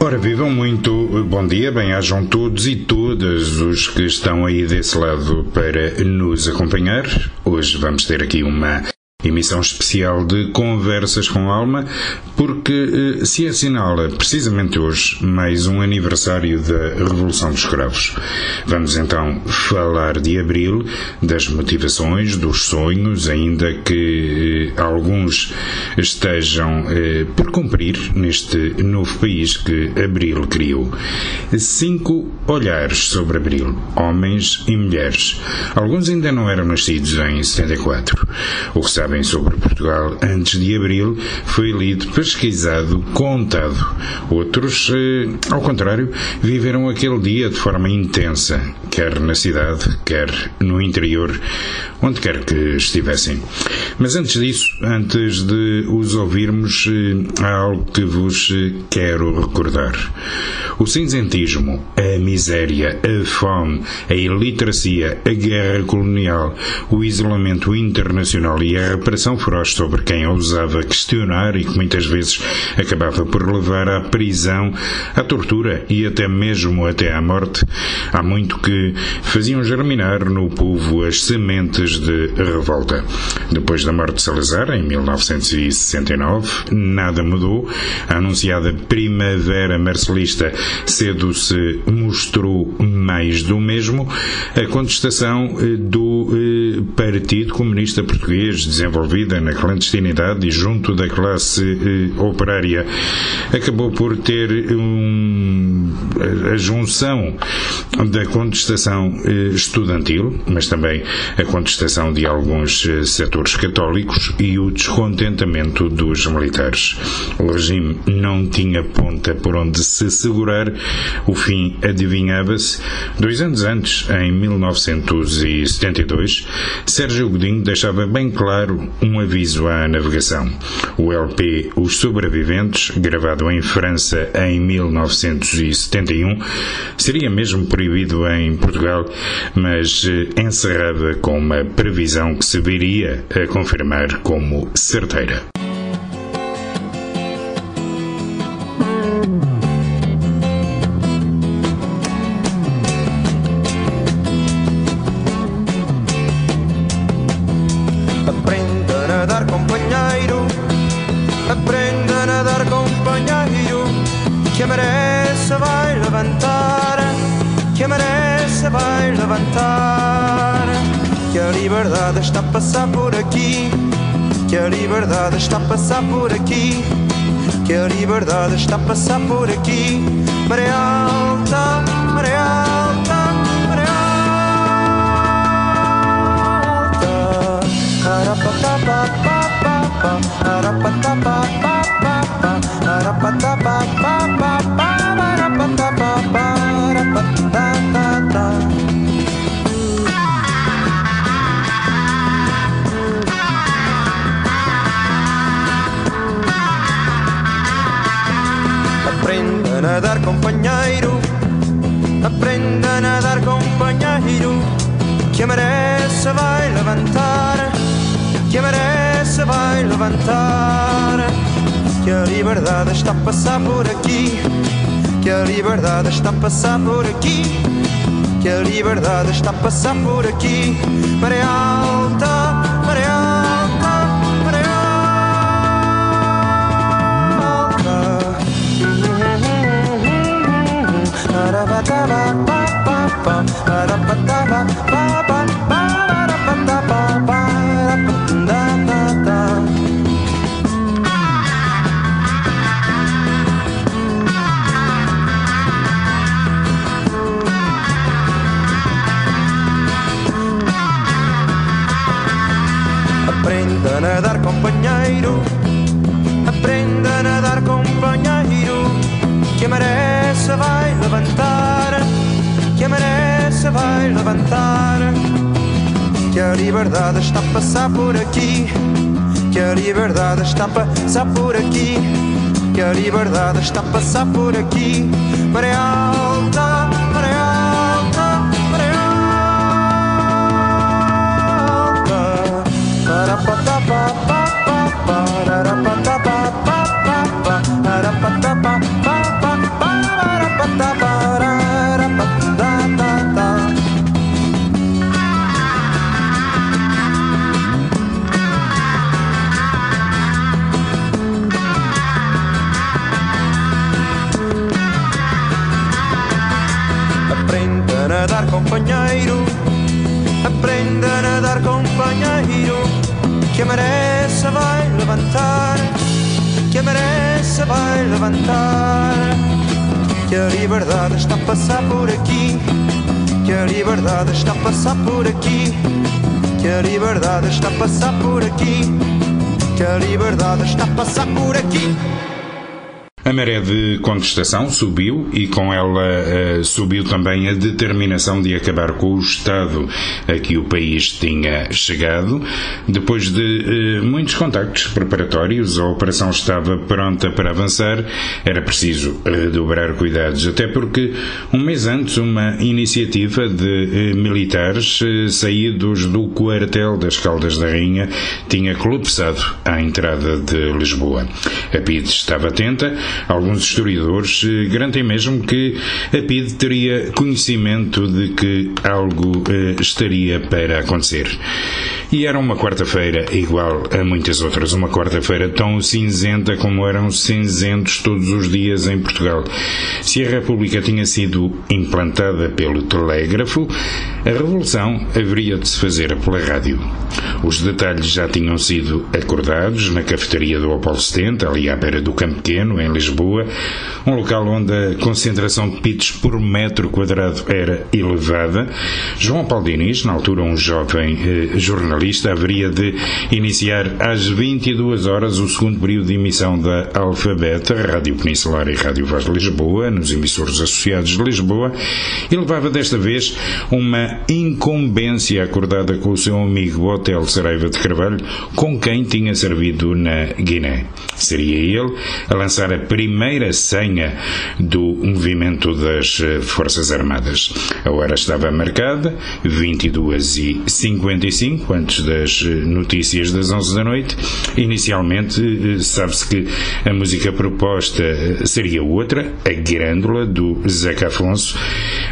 Ora, vivam muito, bom dia, bem-ajam todos e todas os que estão aí desse lado para nos acompanhar. Hoje vamos ter aqui uma emissão especial de Conversas com Alma, porque eh, se assinala precisamente hoje mais um aniversário da Revolução dos Escravos. Vamos então falar de Abril, das motivações, dos sonhos, ainda que eh, alguns estejam eh, por cumprir neste novo país que Abril criou. Cinco olhares sobre Abril, homens e mulheres. Alguns ainda não eram nascidos em 74. O que sabem sobre Portugal antes de Abril foi lido, pesquisado, contado. Outros, eh, ao contrário, viveram aquele dia de forma intensa, quer na cidade, quer no interior, onde quer que estivessem. Mas antes disso, antes de os ouvirmos, eh, há algo que vos eh, quero recordar. O cinzentismo, a miséria, a fome, a iliteracia, a guerra colonial, o isolamento internacional e a repressão feroz sobre quem ousava questionar e que muitas vezes acabava por levar à prisão, à tortura e até mesmo até à morte, há muito que faziam germinar no povo as sementes de revolta. Depois da morte de Salazar, em 1969, nada mudou. A anunciada primavera marcelista cedo se mostrou mais do mesmo. A contestação eh, do eh, Partido Comunista Português, desenvolvida na clandestinidade e junto da classe eh, operária, acabou por ter um, a junção da contestação estudantil, mas também a contestação de alguns setores católicos e o descontentamento dos militares. O regime não tinha ponta por onde se segurar o fim adivinhava-se. Dois anos antes, em 1972, Sérgio Godinho deixava bem claro um aviso à navegação. O LP Os Sobreviventes, gravado em França em 1971, seria mesmo proibido em Portugal, mas eh, encerrava com uma previsão que se viria a confirmar como certeira. Está a passar por aqui. Maré nadar, companheiro. Aprenda a nadar, companheiro. Que a vai levantar vai levantar. Que a liberdade está a passar por aqui. Que a liberdade está a passar por aqui. Que a liberdade está a passar por aqui. Maré alta, maré alta, maré alta. Para pa pa Se vai levantar. Que se vai levantar. Que a liberdade está a passar por aqui. Que a liberdade está a passar por aqui. Que a liberdade está a passar por aqui. Que a liberdade está a passar por aqui. A maré de contestação subiu e com ela eh, subiu também a determinação de acabar com o estado a que o país tinha chegado. Depois de eh, muitos contactos preparatórios, a operação estava pronta para avançar. Era preciso redobrar cuidados, até porque um mês antes uma iniciativa de eh, militares saídos do quartel das Caldas da Rainha tinha colapsado à entrada de Lisboa. A PIDE estava atenta Alguns historiadores eh, garantem mesmo que a PIDE teria conhecimento de que algo eh, estaria para acontecer. E era uma quarta-feira igual a muitas outras, uma quarta-feira tão cinzenta como eram cinzentos todos os dias em Portugal. Se a República tinha sido implantada pelo telégrafo, a revolução haveria de se fazer pela rádio. Os detalhes já tinham sido acordados na cafetaria do Opol 70, ali à beira do Campo Pequeno, em Lisboa, um local onde a concentração de pitos por metro quadrado era elevada. João Paulo Diniz, na altura um jovem eh, jornalista, haveria de iniciar às 22 horas o segundo período de emissão da Alfabeta, Rádio Peninsular e Rádio Voz de Lisboa, nos emissores associados de Lisboa, e levava desta vez uma incumbência acordada com o seu amigo Hotel Saraiva de Carvalho, com quem tinha servido na Guiné. Seria ele a lançar a primeira senha do movimento das eh, Forças Armadas. A hora estava marcada, 22h55, antes das eh, notícias das 11 da noite. Inicialmente, eh, sabe-se que a música proposta seria outra, a Grândola, do Zeca Afonso,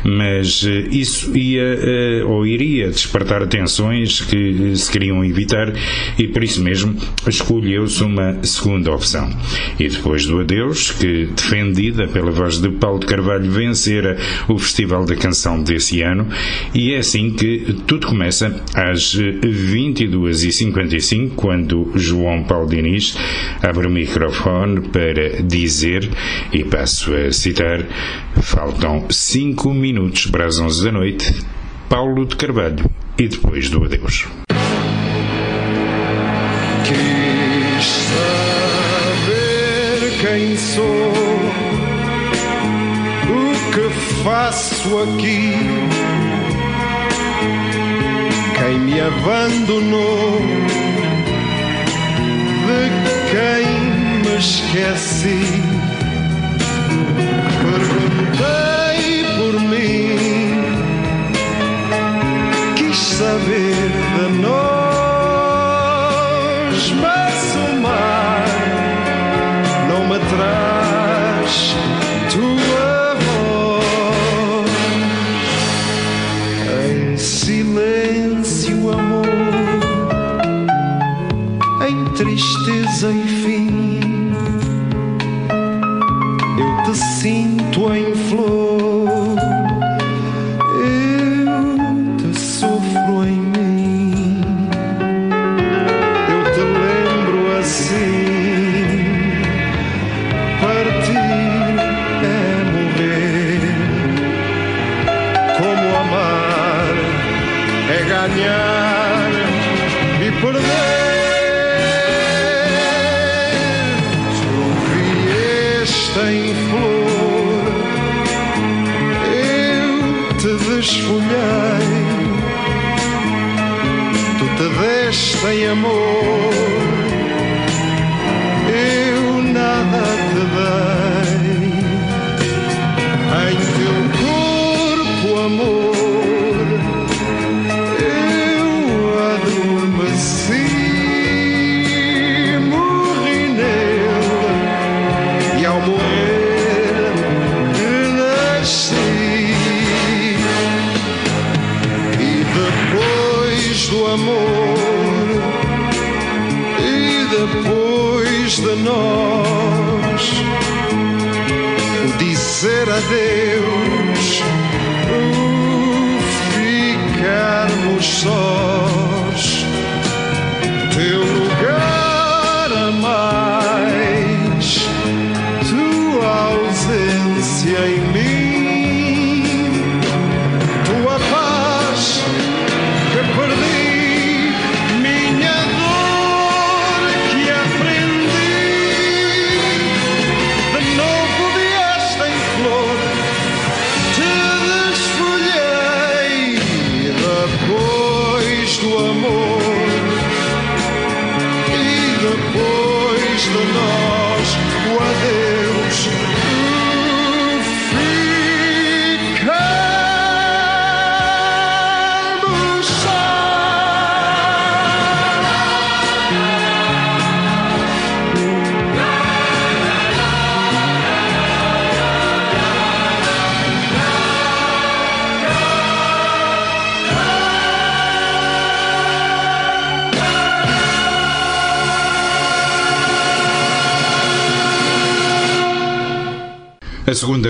mas isso ia ou iria despertar tensões que se queriam evitar e por isso mesmo escolheu-se uma segunda opção. E depois do adeus, que defendida pela voz de Paulo de Carvalho vencera o Festival da Canção desse ano, e é assim que tudo começa às 22h55, quando João Paulo Diniz abre o microfone para dizer, e passo a citar, faltam 5 minutos para as 11 da noite, Paulo de Carvalho, e depois do adeus. Saber quem sou, o que faço aqui, quem me abandonou, de quem me esqueci. Perguntei por mim, quis saber de nós, ganhar e perder. Tu vieste em flor. Eu te desfolhei, tu te deste em amor,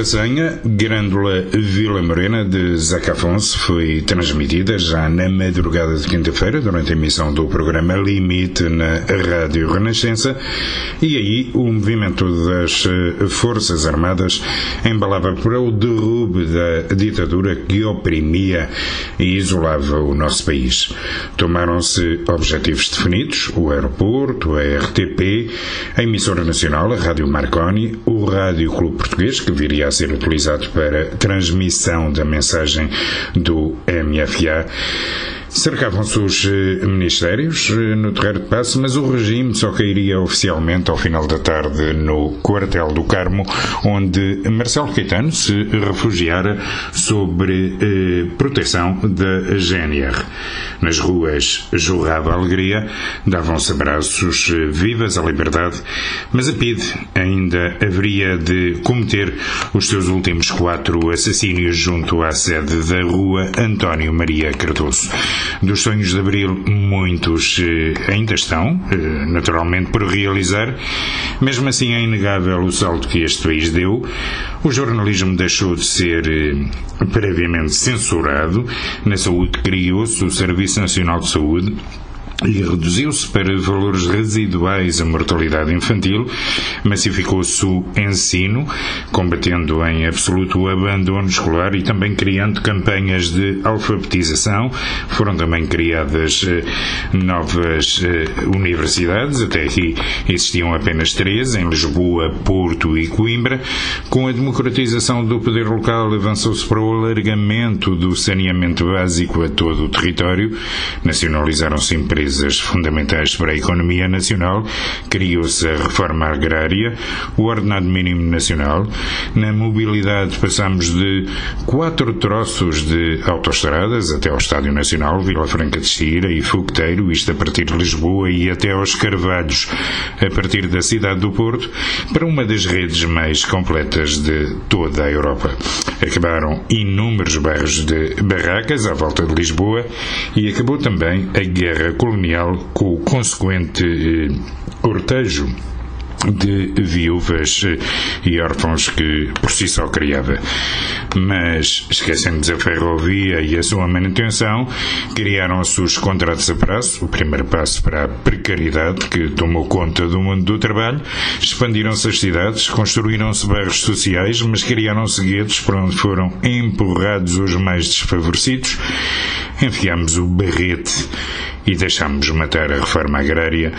A segunda senha, Grândola Vila Morena, de Zeca Afonso, foi transmitida já na madrugada de quinta-feira, durante a emissão do programa Limite na Rádio Renascença, e aí o movimento das eh, Forças Armadas embalava para o derrube da ditadura que oprimia e isolava o nosso país. Tomaram-se objetivos definidos, o aeroporto, a RTP, a emissora nacional, a Rádio Marconi, o Rádio Clube Português, que viria a ser utilizado para transmissão da mensagem do MFA. Cercavam-se os eh, ministérios eh, no Terreiro de Passo, mas o regime só cairia oficialmente ao final da tarde no quartel do Carmo, onde Marcelo Caetano se refugiara sobre eh, proteção da GNR. Nas ruas jorrava alegria, davam-se abraços, eh, vivas a liberdade, mas a PIDE ainda haveria de cometer os seus últimos quatro assassínios junto à sede da rua António Maria Cardoso. Dos sonhos de Abril, muitos eh, ainda estão, eh, naturalmente, por realizar. Mesmo assim, é inegável o salto que este país deu. O jornalismo deixou de ser eh, previamente censurado. Na saúde criou-se o Serviço Nacional de Saúde e reduziu-se para valores residuais a mortalidade infantil, massificou-se o ensino, combatendo em absoluto o abandono escolar e também criando campanhas de alfabetização. Foram também criadas eh, novas eh, universidades, até aqui existiam apenas três, em Lisboa, Porto e Coimbra. Com a democratização do poder local, avançou-se para o alargamento do saneamento básico a todo o território, nacionalizaram-se empresas fundamentais para a economia nacional, criou-se a reforma agrária, o ordenado mínimo nacional. Na mobilidade passamos de quatro troços de autoestradas até ao Estádio Nacional, Vila Franca de Xira e Fogueteiro, isto a partir de Lisboa e até aos Carvalhos, a partir da cidade do Porto, para uma das redes mais completas de toda a Europa. Acabaram inúmeros bairros de barracas à volta de Lisboa e acabou também a guerra colonial com o consequente eh, cortejo de viúvas e órfãos que por si só criava. Mas, esquecendo-se a ferrovia e a sua manutenção, criaram-se os contratos a prazo, o primeiro passo para a precariedade que tomou conta do mundo do trabalho, expandiram-se as cidades, construíram-se bairros sociais, mas criaram-se guetos por onde foram empurrados os mais desfavorecidos. Enfiamos o barrete e deixámos matar a reforma agrária,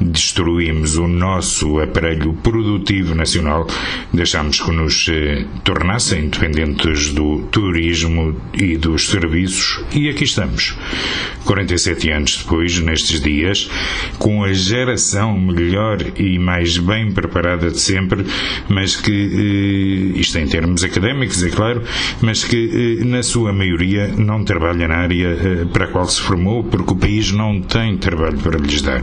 destruímos o nosso aparelho produtivo nacional, deixámos que nos eh, tornassem dependentes do turismo e dos serviços e aqui estamos. 47 anos depois, nestes dias, com a geração melhor e mais bem preparada de sempre, mas que, eh, isto em termos académicos, é claro, mas que eh, na sua maioria não trabalha na área eh, para a qual se formou, porque o país não tem trabalho para lhes dar.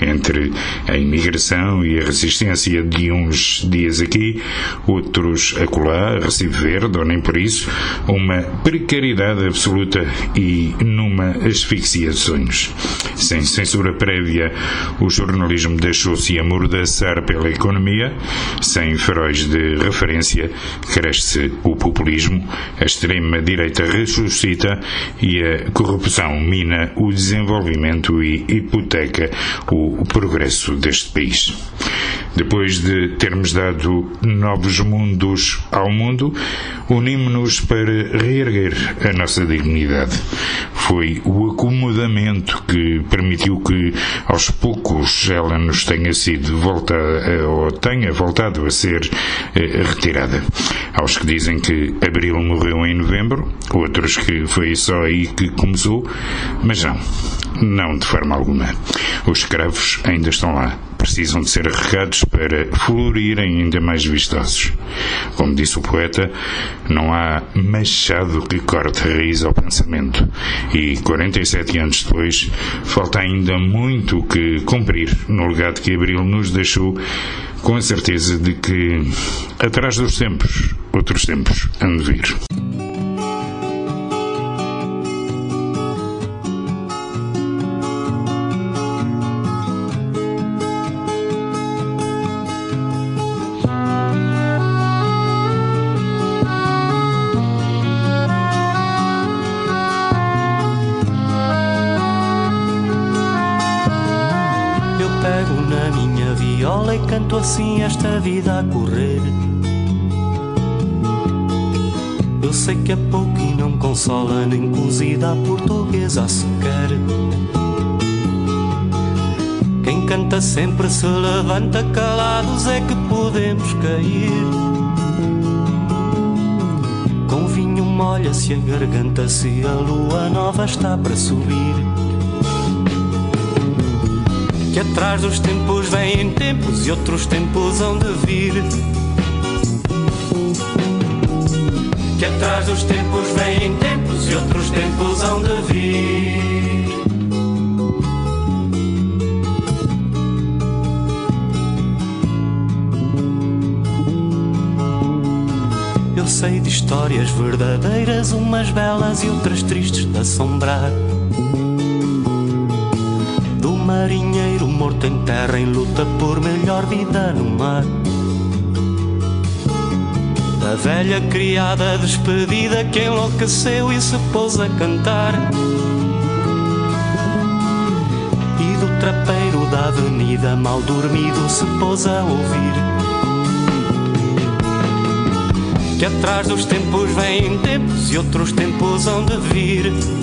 Entre a imigração e a resistência de uns dias aqui, outros acolá, Recife Verde, ou nem por isso, uma precariedade absoluta e numa asfixia de sonhos. Sem censura prévia, o jornalismo deixou-se amordaçar pela economia, sem faróis de referência, cresce o populismo, a extrema-direita ressuscita e a corrupção mina o desenvolvimento e hipoteca o progresso deste país. Depois de termos dado novos mundos ao mundo, unimos-nos para reerguer a nossa dignidade. Foi o acomodamento que permitiu que, aos poucos, ela nos tenha sido voltada, ou tenha voltado a ser eh, retirada. Aos que dizem que Abril morreu em novembro, outros que foi só aí que começou, mas não, não de forma alguma. Os escravos ainda estão lá precisam de ser regados para florirem ainda mais vistosos. Como disse o poeta, não há machado que corte raiz ao pensamento. E 47 anos depois, falta ainda muito que cumprir no legado que Abril nos deixou, com a certeza de que, atrás dos tempos, outros tempos hão de vir. Assim esta vida a correr. Eu sei que é pouco e não consola, nem cozida a portuguesa sequer. Quem canta sempre se levanta calados, é que podemos cair. Com vinho molha-se a garganta se a lua nova está para subir que atrás dos tempos vêm tempos e outros tempos hão de vir. Que atrás dos tempos vêm tempos e outros tempos hão de vir. Eu sei de histórias verdadeiras, umas belas e outras tristes de assombrar marinheiro morto em terra em luta por melhor vida no mar. Da velha criada despedida que enlouqueceu e se pôs a cantar. E do trapeiro da avenida mal dormido se pôs a ouvir. Que atrás dos tempos vêm tempos e outros tempos hão de vir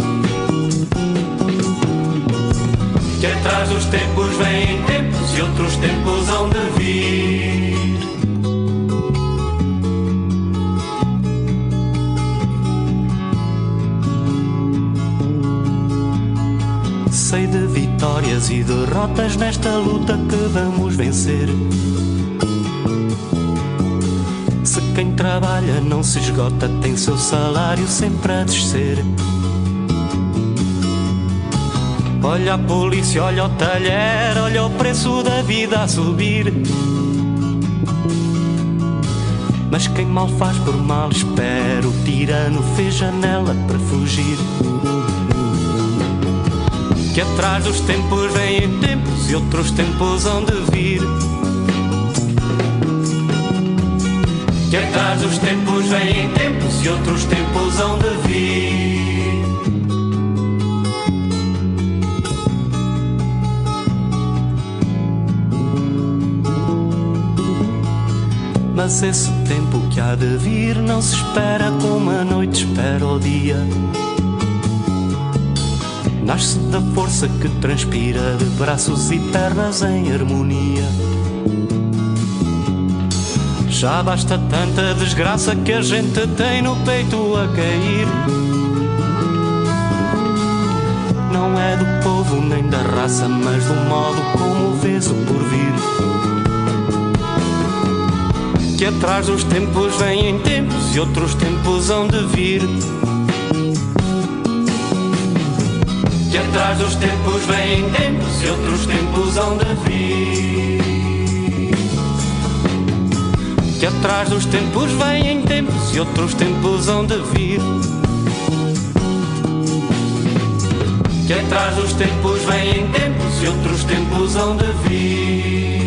que atrás dos tempos vêm tempos e outros tempos hão de vir. Sei de vitórias e derrotas nesta luta que vamos vencer. Se quem trabalha não se esgota, tem seu salário sempre a descer. Olha a polícia, olha o talher, olha o preço da vida a subir. Mas quem mal faz por mal espera, o tirano fez janela para fugir. Que atrás dos tempos vêm tempos e outros tempos hão de vir. Que atrás dos tempos vêm tempos e outros tempos hão de vir. Mas esse tempo que há de vir não se espera como a noite espera o dia. nasce da força que transpira de braços e pernas em harmonia. Já basta tanta desgraça que a gente tem no peito a cair. Não é do povo nem da raça, mas do modo como vês o porvir. Que atrás dos tempos vêm tempos e outros tempos hão de vir. Que atrás dos tempos vêm tempos e outros tempos hão de vir. Que atrás dos tempos vêm tempos e outros tempos hão de vir. Que atrás dos tempos vêm tempos e outros tempos hão de vir.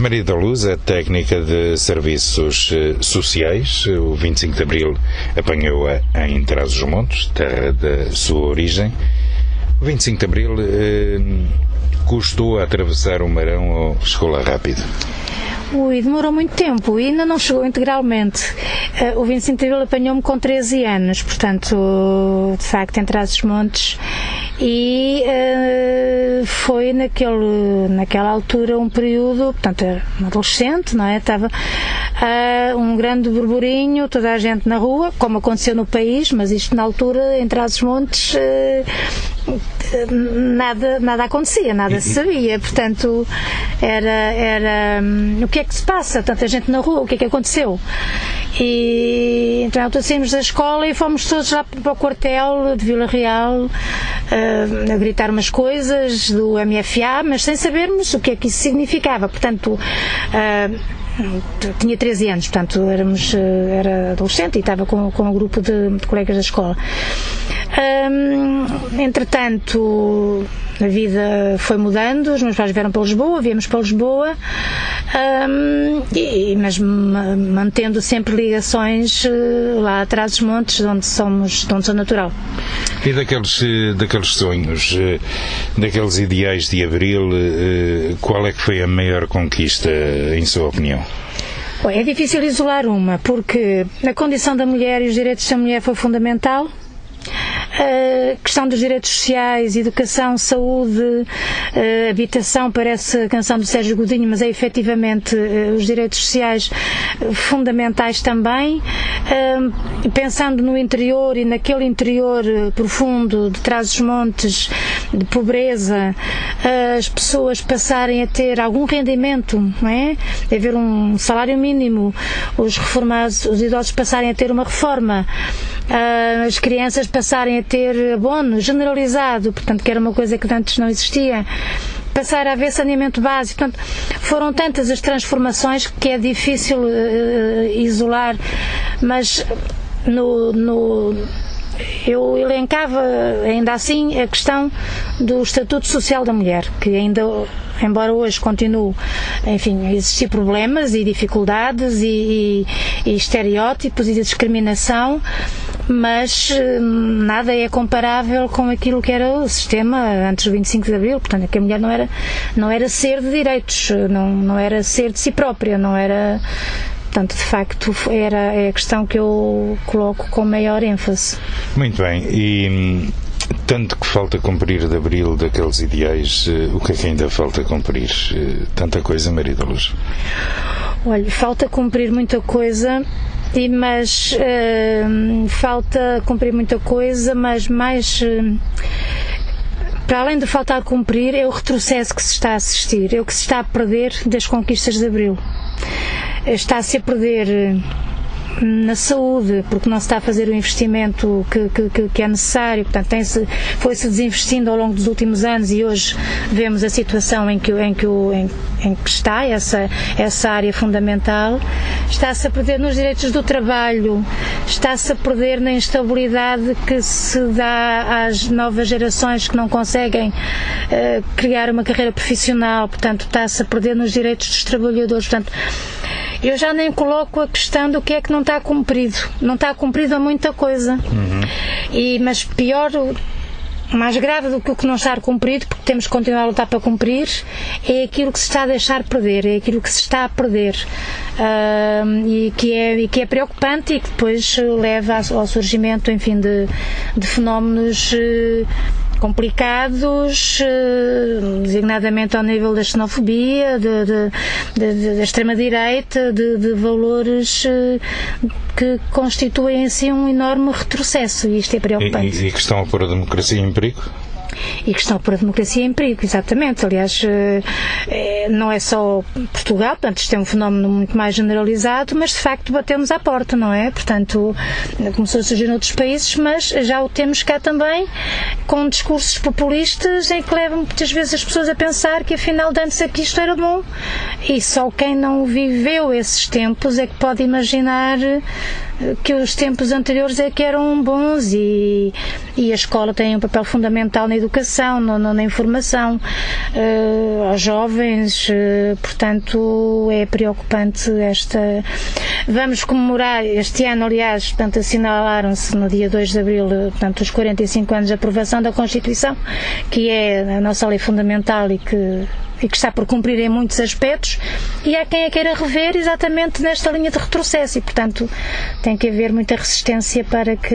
Maria da Luz é técnica de serviços eh, sociais. O 25 de Abril apanhou-a em Trás-os-Montes, terra da sua origem. O 25 de Abril eh, custou a atravessar o Marão ou chegou lá rápido? Ui, demorou muito tempo e ainda não chegou integralmente. Uh, o 25 de Abril apanhou-me com 13 anos, portanto, de facto, em Trás-os-Montes e uh, foi naquele, naquela altura um período, portanto era um adolescente, não é? Estava uh, um grande burburinho, toda a gente na rua, como aconteceu no país, mas isto na altura, em Trás-os-Montes, uh, nada, nada acontecia, nada se sabia, portanto era, era um, o que é que se passa? Tanta gente na rua, o que é que aconteceu? E então saímos da escola e fomos todos lá para o quartel de Vila Real a gritar umas coisas do MFA, mas sem sabermos o que é que isso significava. Portanto, uh, tinha 13 anos, portanto éramos, era adolescente e estava com, com um grupo de, de colegas da escola. Um, entretanto, a vida foi mudando, os meus pais vieram para Lisboa, viemos para Lisboa, e, mas mantendo sempre ligações lá atrás dos montes, de onde somos, de onde sou natural. E daqueles, daqueles sonhos, daqueles ideais de Abril, qual é que foi a maior conquista, em sua opinião? Bom, é difícil isolar uma, porque a condição da mulher e os direitos da mulher foi fundamental a questão dos direitos sociais, educação, saúde, habitação, parece a canção do Sérgio Godinho, mas é efetivamente os direitos sociais fundamentais também. Pensando no interior e naquele interior profundo de trás dos montes, de pobreza, as pessoas passarem a ter algum rendimento, não é? Haver um salário mínimo, os reformados, os idosos passarem a ter uma reforma, as crianças passarem a ter abono generalizado, portanto, que era uma coisa que antes não existia passar a haver saneamento básico. Portanto, foram tantas as transformações que é difícil uh, isolar, mas no, no eu elencava ainda assim a questão do Estatuto Social da Mulher, que ainda, embora hoje continue, enfim, a existir problemas e dificuldades e, e, e estereótipos e discriminação, mas nada é comparável com aquilo que era o sistema antes do 25 de Abril, portanto, que a mulher não era, não era ser de direitos, não, não era ser de si própria, não era Portanto, de facto, era, é a questão que eu coloco com maior ênfase. Muito bem. E tanto que falta cumprir de abril daqueles ideais, o que é que ainda falta cumprir? Tanta coisa, Maria da Luz. Olha, falta cumprir muita coisa. E, mas uh, falta cumprir muita coisa, mas mais uh, para além de faltar cumprir, é o retrocesso que se está a assistir, é o que se está a perder das conquistas de Abril está-se a perder na saúde, porque não se está a fazer o investimento que, que, que é necessário, portanto -se, foi-se desinvestindo ao longo dos últimos anos e hoje vemos a situação em que, em que, em, em que está essa, essa área fundamental, está-se a perder nos direitos do trabalho, está-se a perder na instabilidade que se dá às novas gerações que não conseguem uh, criar uma carreira profissional, portanto está-se a perder nos direitos dos trabalhadores, portanto eu já nem coloco a questão do que é que não está cumprido. Não está cumprido muita coisa. Uhum. E, mas pior mais grave do que o que não está cumprido, porque temos que continuar a lutar para cumprir, é aquilo que se está a deixar perder, é aquilo que se está a perder uh, e, que é, e que é preocupante e que depois leva ao surgimento, enfim, de, de fenómenos uh, complicados, uh, designadamente ao nível da xenofobia, de, de, de, da extrema-direita, de, valores que constituem assim um enorme retrocesso e isto é preocupante. E, e que estão a pôr a democracia em perigo? E que estão a pôr a democracia em perigo, exatamente. Aliás, eh, eh, não é só Portugal, portanto, isto é um fenómeno muito mais generalizado, mas de facto batemos à porta, não é? Portanto, começou a surgir noutros países, mas já o temos cá também, com discursos populistas em que levam muitas vezes as pessoas a pensar que afinal de antes aqui isto era bom e só quem não viveu esses tempos é que pode imaginar que os tempos anteriores é que eram bons e, e a escola tem um papel fundamental na educação, no, na informação uh, aos jovens, uh, portanto é preocupante esta. Vamos comemorar este ano, aliás, portanto, assinalaram-se no dia 2 de abril portanto, os 45 anos de aprovação da Constituição, que é a nossa lei fundamental e que e que está por cumprir em muitos aspectos, e há quem a queira rever exatamente nesta linha de retrocesso, e portanto tem que haver muita resistência para que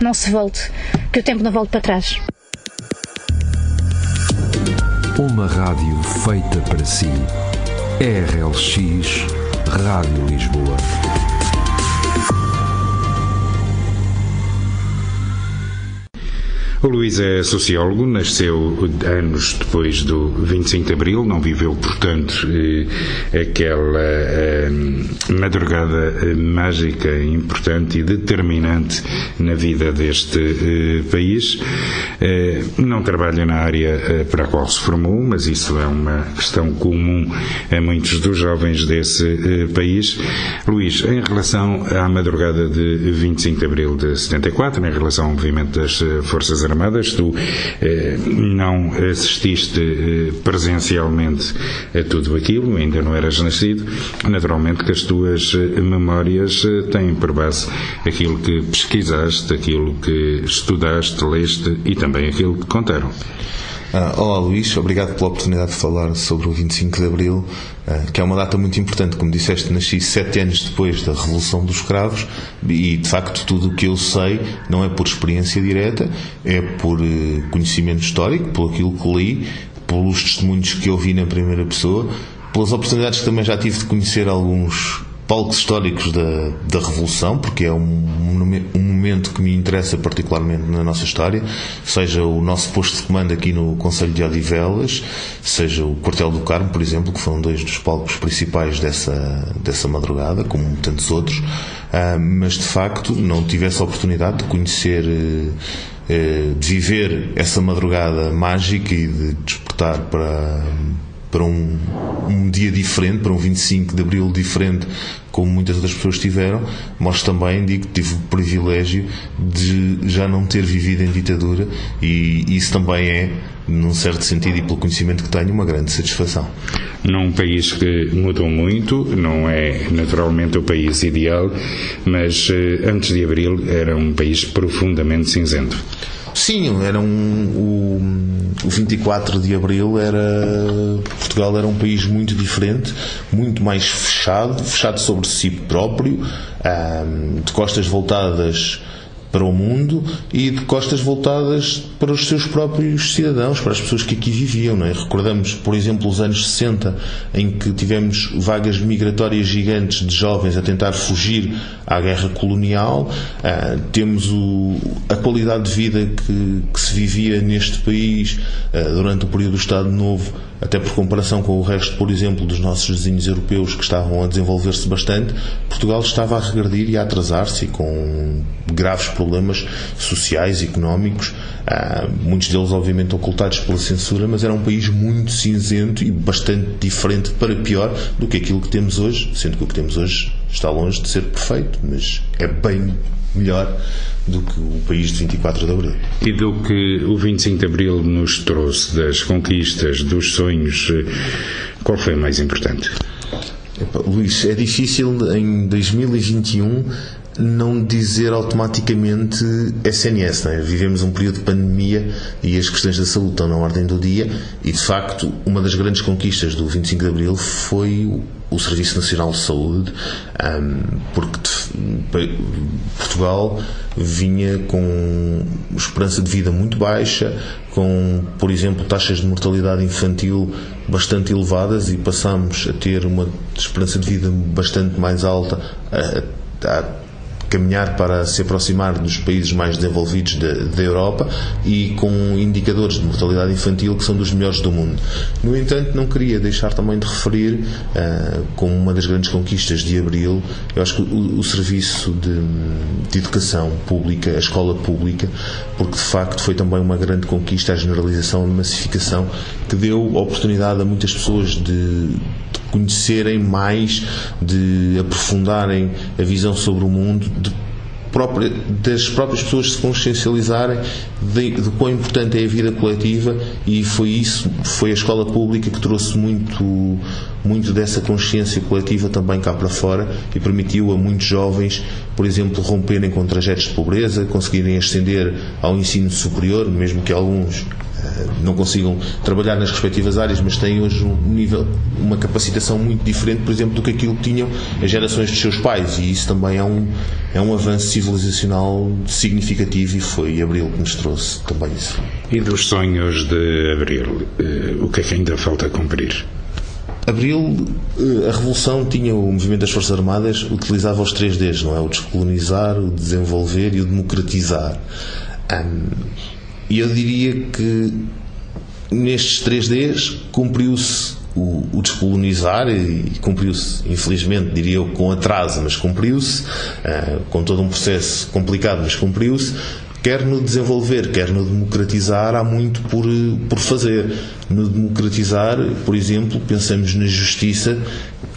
não se volte, que o tempo não volte para trás. Uma rádio feita para si. RLX Rádio Lisboa. O Luís é sociólogo, nasceu anos depois do 25 de Abril, não viveu, portanto, eh, aquela eh, madrugada eh, mágica, importante e determinante na vida deste país. Não trabalha na área para a qual se formou, mas isso é uma questão comum a muitos dos jovens desse país. Luís, em relação à madrugada de 25 de Abril de 74, em relação ao movimento das Forças Armadas. Tu eh, não assististe eh, presencialmente a tudo aquilo, ainda não eras nascido. Naturalmente que as tuas eh, memórias eh, têm por base aquilo que pesquisaste, aquilo que estudaste, leste e também aquilo que contaram. Uh, olá Luís, obrigado pela oportunidade de falar sobre o 25 de Abril, uh, que é uma data muito importante. Como disseste, nasci sete anos depois da Revolução dos Escravos e, de facto, tudo o que eu sei não é por experiência direta, é por uh, conhecimento histórico, por aquilo que li, pelos testemunhos que ouvi na primeira pessoa, pelas oportunidades que também já tive de conhecer alguns palcos históricos da, da Revolução, porque é um, um, momento que me interessa particularmente na nossa história, seja o nosso posto de comando aqui no Conselho de Odivelas, seja o Quartel do Carmo, por exemplo, que foram dois dos palcos principais dessa, dessa madrugada, como tantos outros, uh, mas de facto não tive essa oportunidade de conhecer. Uh, de viver essa madrugada mágica e de despertar para, para um, um dia diferente, para um 25 de Abril diferente, como muitas outras pessoas tiveram, mas também digo que tive o privilégio de já não ter vivido em ditadura e isso também é, num certo sentido e pelo conhecimento que tenho, uma grande satisfação. Num país que mudou muito, não é naturalmente o país ideal, mas eh, antes de Abril era um país profundamente cinzento. Sim, era um, o, o 24 de Abril era Portugal era um país muito diferente, muito mais fechado, fechado sobre si próprio, um, de costas voltadas para o mundo e de costas voltadas para os seus próprios cidadãos, para as pessoas que aqui viviam. Não é? Recordamos, por exemplo, os anos 60, em que tivemos vagas migratórias gigantes de jovens a tentar fugir à guerra colonial. Uh, temos o, a qualidade de vida que, que se vivia neste país uh, durante o período do Estado Novo até por comparação com o resto, por exemplo, dos nossos vizinhos europeus que estavam a desenvolver-se bastante, Portugal estava a regredir e a atrasar-se com graves problemas sociais, e económicos, ah, muitos deles obviamente ocultados pela censura, mas era um país muito cinzento e bastante diferente para pior do que aquilo que temos hoje, sendo que o que temos hoje está longe de ser perfeito, mas é bem melhor do que o país de 24 de Abril. E do que o 25 de Abril nos trouxe das conquistas, dos sonhos, eh, qual foi o mais importante? Luís, é difícil em 2021 não dizer automaticamente SNS. Não é? Vivemos um período de pandemia e as questões da saúde estão na ordem do dia e, de facto, uma das grandes conquistas do 25 de Abril foi o Serviço Nacional de Saúde, porque Portugal vinha com esperança de vida muito baixa, com, por exemplo, taxas de mortalidade infantil bastante elevadas e passamos a ter uma esperança de vida bastante mais alta. Caminhar para se aproximar dos países mais desenvolvidos da, Europa e com indicadores de mortalidade infantil que são dos melhores do mundo. No entanto, não queria deixar também de referir, uh, como uma das grandes conquistas de Abril, eu acho que o, o serviço de, de, educação pública, a escola pública, porque de facto foi também uma grande conquista a generalização e massificação que deu oportunidade a muitas pessoas de conhecerem mais, de aprofundarem a visão sobre o mundo, própria, das próprias pessoas se consciencializarem de, de quão importante é a vida coletiva e foi isso, foi a escola pública que trouxe muito, muito dessa consciência coletiva também cá para fora e permitiu a muitos jovens, por exemplo, romperem com trajetos de pobreza, conseguirem ascender ao ensino superior, mesmo que alguns não consigam trabalhar nas respectivas áreas, mas têm hoje um nível, uma capacitação muito diferente, por exemplo, do que aquilo que tinham as gerações dos seus pais, e isso também é um, é um avanço civilizacional significativo e foi Abril que nos trouxe também isso. E dos sonhos de Abril, eh, o que é que ainda falta cumprir? Abril, eh, a Revolução tinha o movimento das Forças Armadas, utilizava os três Ds, não é? O descolonizar, o desenvolver e o democratizar. Um, e eu diria que nestes 3Ds cumpriu-se o, o, descolonizar e cumpriu-se, infelizmente, diria eu, com atraso, mas cumpriu-se, uh, com todo um processo complicado, mas cumpriu-se. Quer no desenvolver, quer no democratizar, há muito por, por fazer. No democratizar, por exemplo, pensamos na justiça,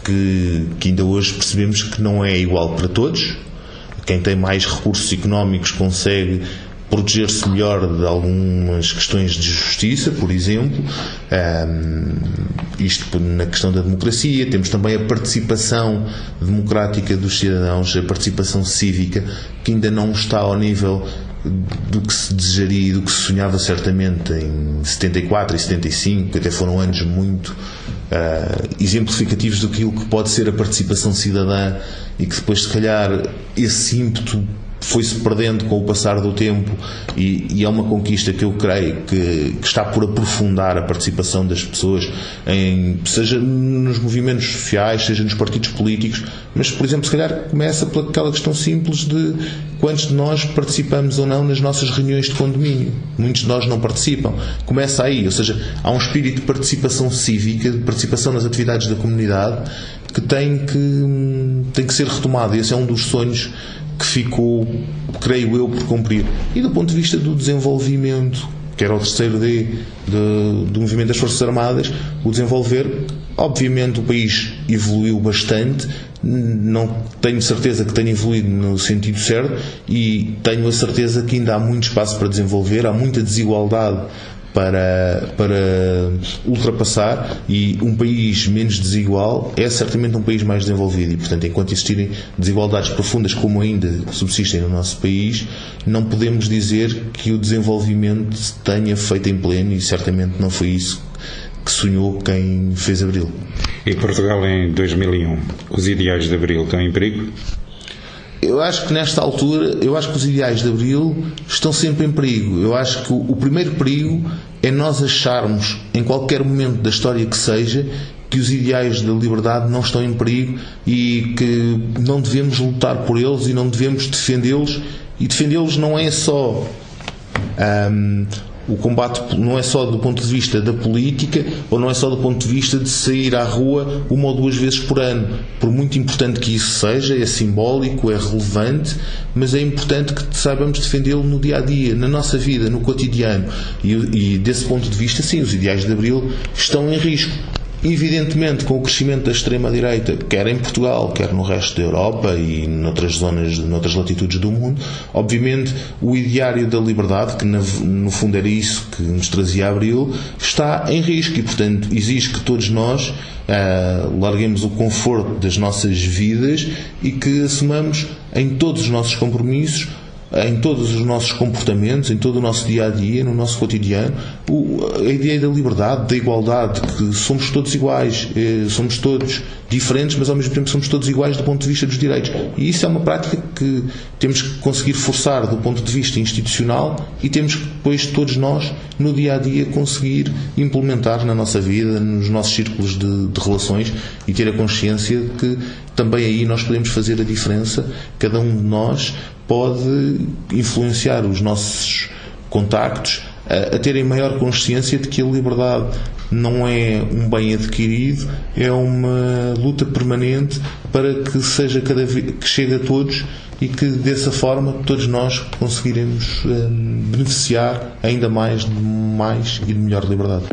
que, que ainda hoje percebemos que não é igual para todos. Quem tem mais recursos económicos consegue proteger-se melhor de algumas questões de justiça, por exemplo, isto na questão da democracia, temos também a participação democrática dos cidadãos, a participação cívica, que ainda não está ao nível do que se desejaria e do que se sonhava certamente em 74 e 75, que até foram anos muito uh, exemplificativos do que pode ser a participação cidadã e que depois, se calhar, esse ímpeto foi-se perdendo com o passar do tempo e, e, é uma conquista que eu creio que, que, está por aprofundar a participação das pessoas, em, seja nos movimentos sociais, seja nos partidos políticos, mas, por exemplo, se calhar começa pela questão simples de quantos de nós participamos ou não nas nossas reuniões de condomínio. Muitos de nós não participam. Começa aí, ou seja, há um espírito de participação cívica, de participação nas atividades da comunidade que tem que, tem que ser retomado. Esse é um dos sonhos que ficou, creio eu, por cumprir. E do ponto de vista do desenvolvimento, que era o terceiro D de, do movimento das Forças Armadas, o desenvolver, obviamente o país evoluiu bastante, não tenho certeza que tenha evoluído no sentido certo e tenho a certeza que ainda há muito espaço para desenvolver, há muita desigualdade para, para ultrapassar e um país menos desigual é certamente um país mais desenvolvido e, portanto, enquanto existirem desigualdades profundas como ainda subsistem no nosso país, não podemos dizer que o desenvolvimento tenha feito em pleno e certamente não foi isso que sonhou quem fez Abril. E Portugal em 2001, os ideais de Abril estão em perigo? Eu acho que nesta altura, eu acho que os ideais de Abril estão sempre em perigo. Eu acho que o, o primeiro perigo é nós acharmos, em qualquer momento da história que seja, que os ideais da liberdade não estão em perigo e que não devemos lutar por eles e não devemos defendê-los. E defendê-los não é só um, o combate não é só do ponto de vista da política ou não é só do ponto de vista de sair à rua uma ou duas vezes por ano. Por muito importante que isso seja, é simbólico, é relevante, mas é importante que saibamos defendê-lo no dia a dia, na nossa vida, no cotidiano. E, e desse ponto de vista, sim, os ideais de Abril estão em risco. Evidentemente, com o crescimento da extrema-direita, quer em Portugal, quer no resto da Europa e noutras zonas, noutras latitudes do mundo, obviamente o ideário da liberdade, que no fundo era isso que nos trazia Abril, está em risco e, portanto, exige que todos nós uh, larguemos o conforto das nossas vidas e que assumamos em todos os nossos compromissos em todos os nossos comportamentos, em todo o nosso dia a dia, no nosso cotidiano, a ideia da liberdade, da igualdade, que somos todos iguais, eh, somos todos diferentes, mas ao mesmo tempo somos todos iguais do ponto de vista dos direitos. E isso é uma prática que temos que conseguir forçar do ponto de vista institucional e temos que depois todos nós, no dia a dia, conseguir implementar na nossa vida, nos nossos círculos de, de relações e ter a consciência de que também aí nós podemos fazer a diferença, cada um de nós pode influenciar os nossos contactos a, a terem maior consciência de que a liberdade não é um bem adquirido, é uma luta permanente para que seja cada vez que chegue a todos e que dessa forma todos nós conseguiremos hum, beneficiar ainda mais de mais e de melhor liberdade.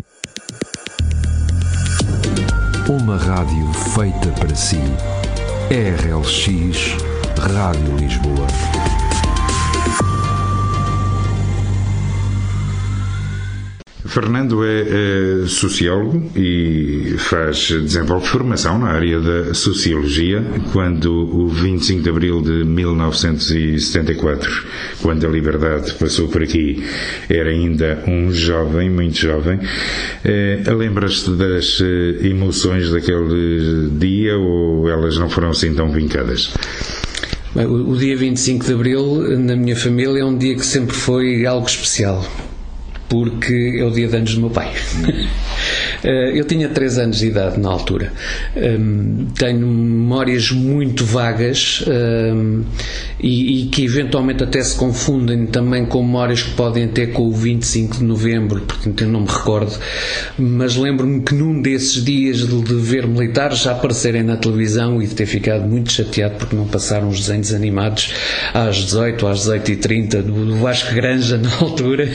Uma rádio feita para si. RLX Rádio Lisboa. Fernando é, é, sociólogo e faz, desenvolve formação na área da sociologia quando o 25 de abril de 1974, quando a liberdade passou por aqui, era ainda um jovem, muito jovem. É, Lembras-te das eh, emoções daquele dia ou elas não foram assim tão vincadas? O dia 25 de abril, na minha família, é um dia que sempre foi algo especial porque é o dia de anos do meu pai. Eh, eu tinha 3 anos de idade na altura. Ehm, tenho memórias muito vagas ehm, e, e, que eventualmente até se confundem também com memórias que podem ter com o 25 de novembro, portanto eu não me recordo. Mas lembro-me que num desses dias de, ver militares já aparecerem na televisão e de ter ficado muito chateado porque não passaram os desenhos animados às 18, às 18h30 do, do Vasco Granja na altura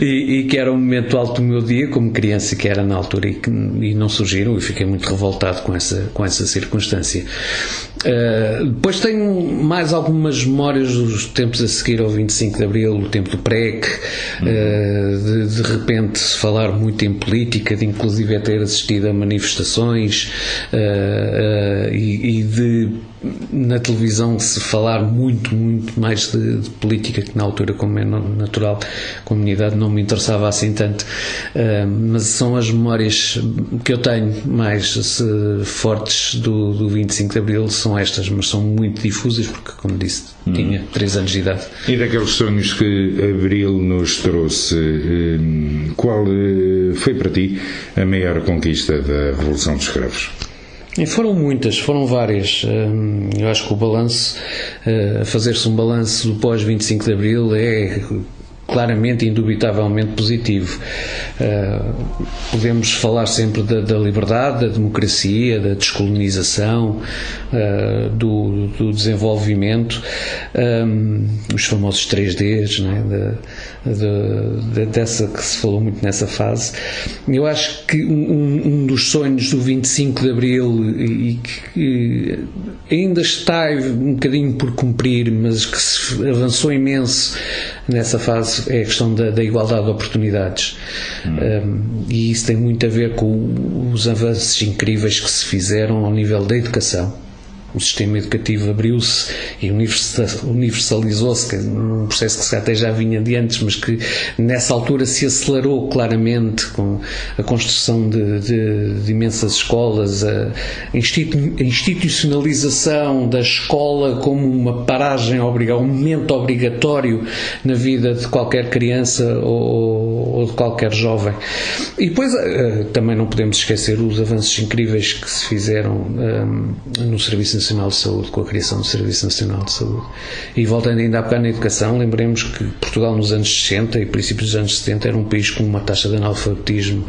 e, e que era um momento alto do meu dia, como criança que era na altura e, que, e não surgiram e fiquei muito revoltado com essa, com essa circunstância. Uh, depois tenho mais algumas memórias dos tempos a seguir ao 25 de Abril, o tempo do PREC, uh, de, de repente falar muito em política, de inclusive ter assistido a manifestações uh, e, e de na televisão se falar muito, muito mais de, de, política que na altura, como é natural, a comunidade não me interessava assim tanto, mas são as memórias que eu tenho mais se, fortes do, do 25 de Abril, são estas, mas são muito difusas porque, como disse, hum. tinha 3 anos de idade. E daqueles sonhos que Abril nos trouxe, hum, qual eh, foi para ti a maior conquista da Revolução dos Escravos? E foram muitas, foram várias. Hum, eu acho que o balanço, eh, fazer-se um balanço do pós-25 de Abril é claramente, indubitavelmente positivo. Uh, podemos falar sempre da, da, liberdade, da democracia, da descolonização, uh, do, do, desenvolvimento, um, os famosos 3Ds, né, de, de, dessa que se falou muito nessa fase. Eu acho que um, um dos sonhos do 25 de Abril e que ainda está um bocadinho por cumprir, mas que se avançou imenso nessa fase é a questão da, da igualdade de oportunidades. Hum. Um, e isso tem muito a ver com os avanços incríveis que se fizeram ao nível da educação o sistema educativo abriu-se e universalizou-se, um processo que até já vinha de antes, mas que nessa altura se acelerou claramente com a construção de, de, de imensas escolas, a institucionalização da escola como uma paragem, um momento obrigatório na vida de qualquer criança ou, ou de qualquer jovem. E depois eh, também não podemos esquecer os avanços incríveis que se fizeram um, no Serviço Nacional de Saúde, com a criação do Serviço Nacional de Saúde. E voltando ainda a bocado na educação, lembremos que Portugal nos anos 60 e princípios dos anos 70 era um país com uma taxa de analfabetismo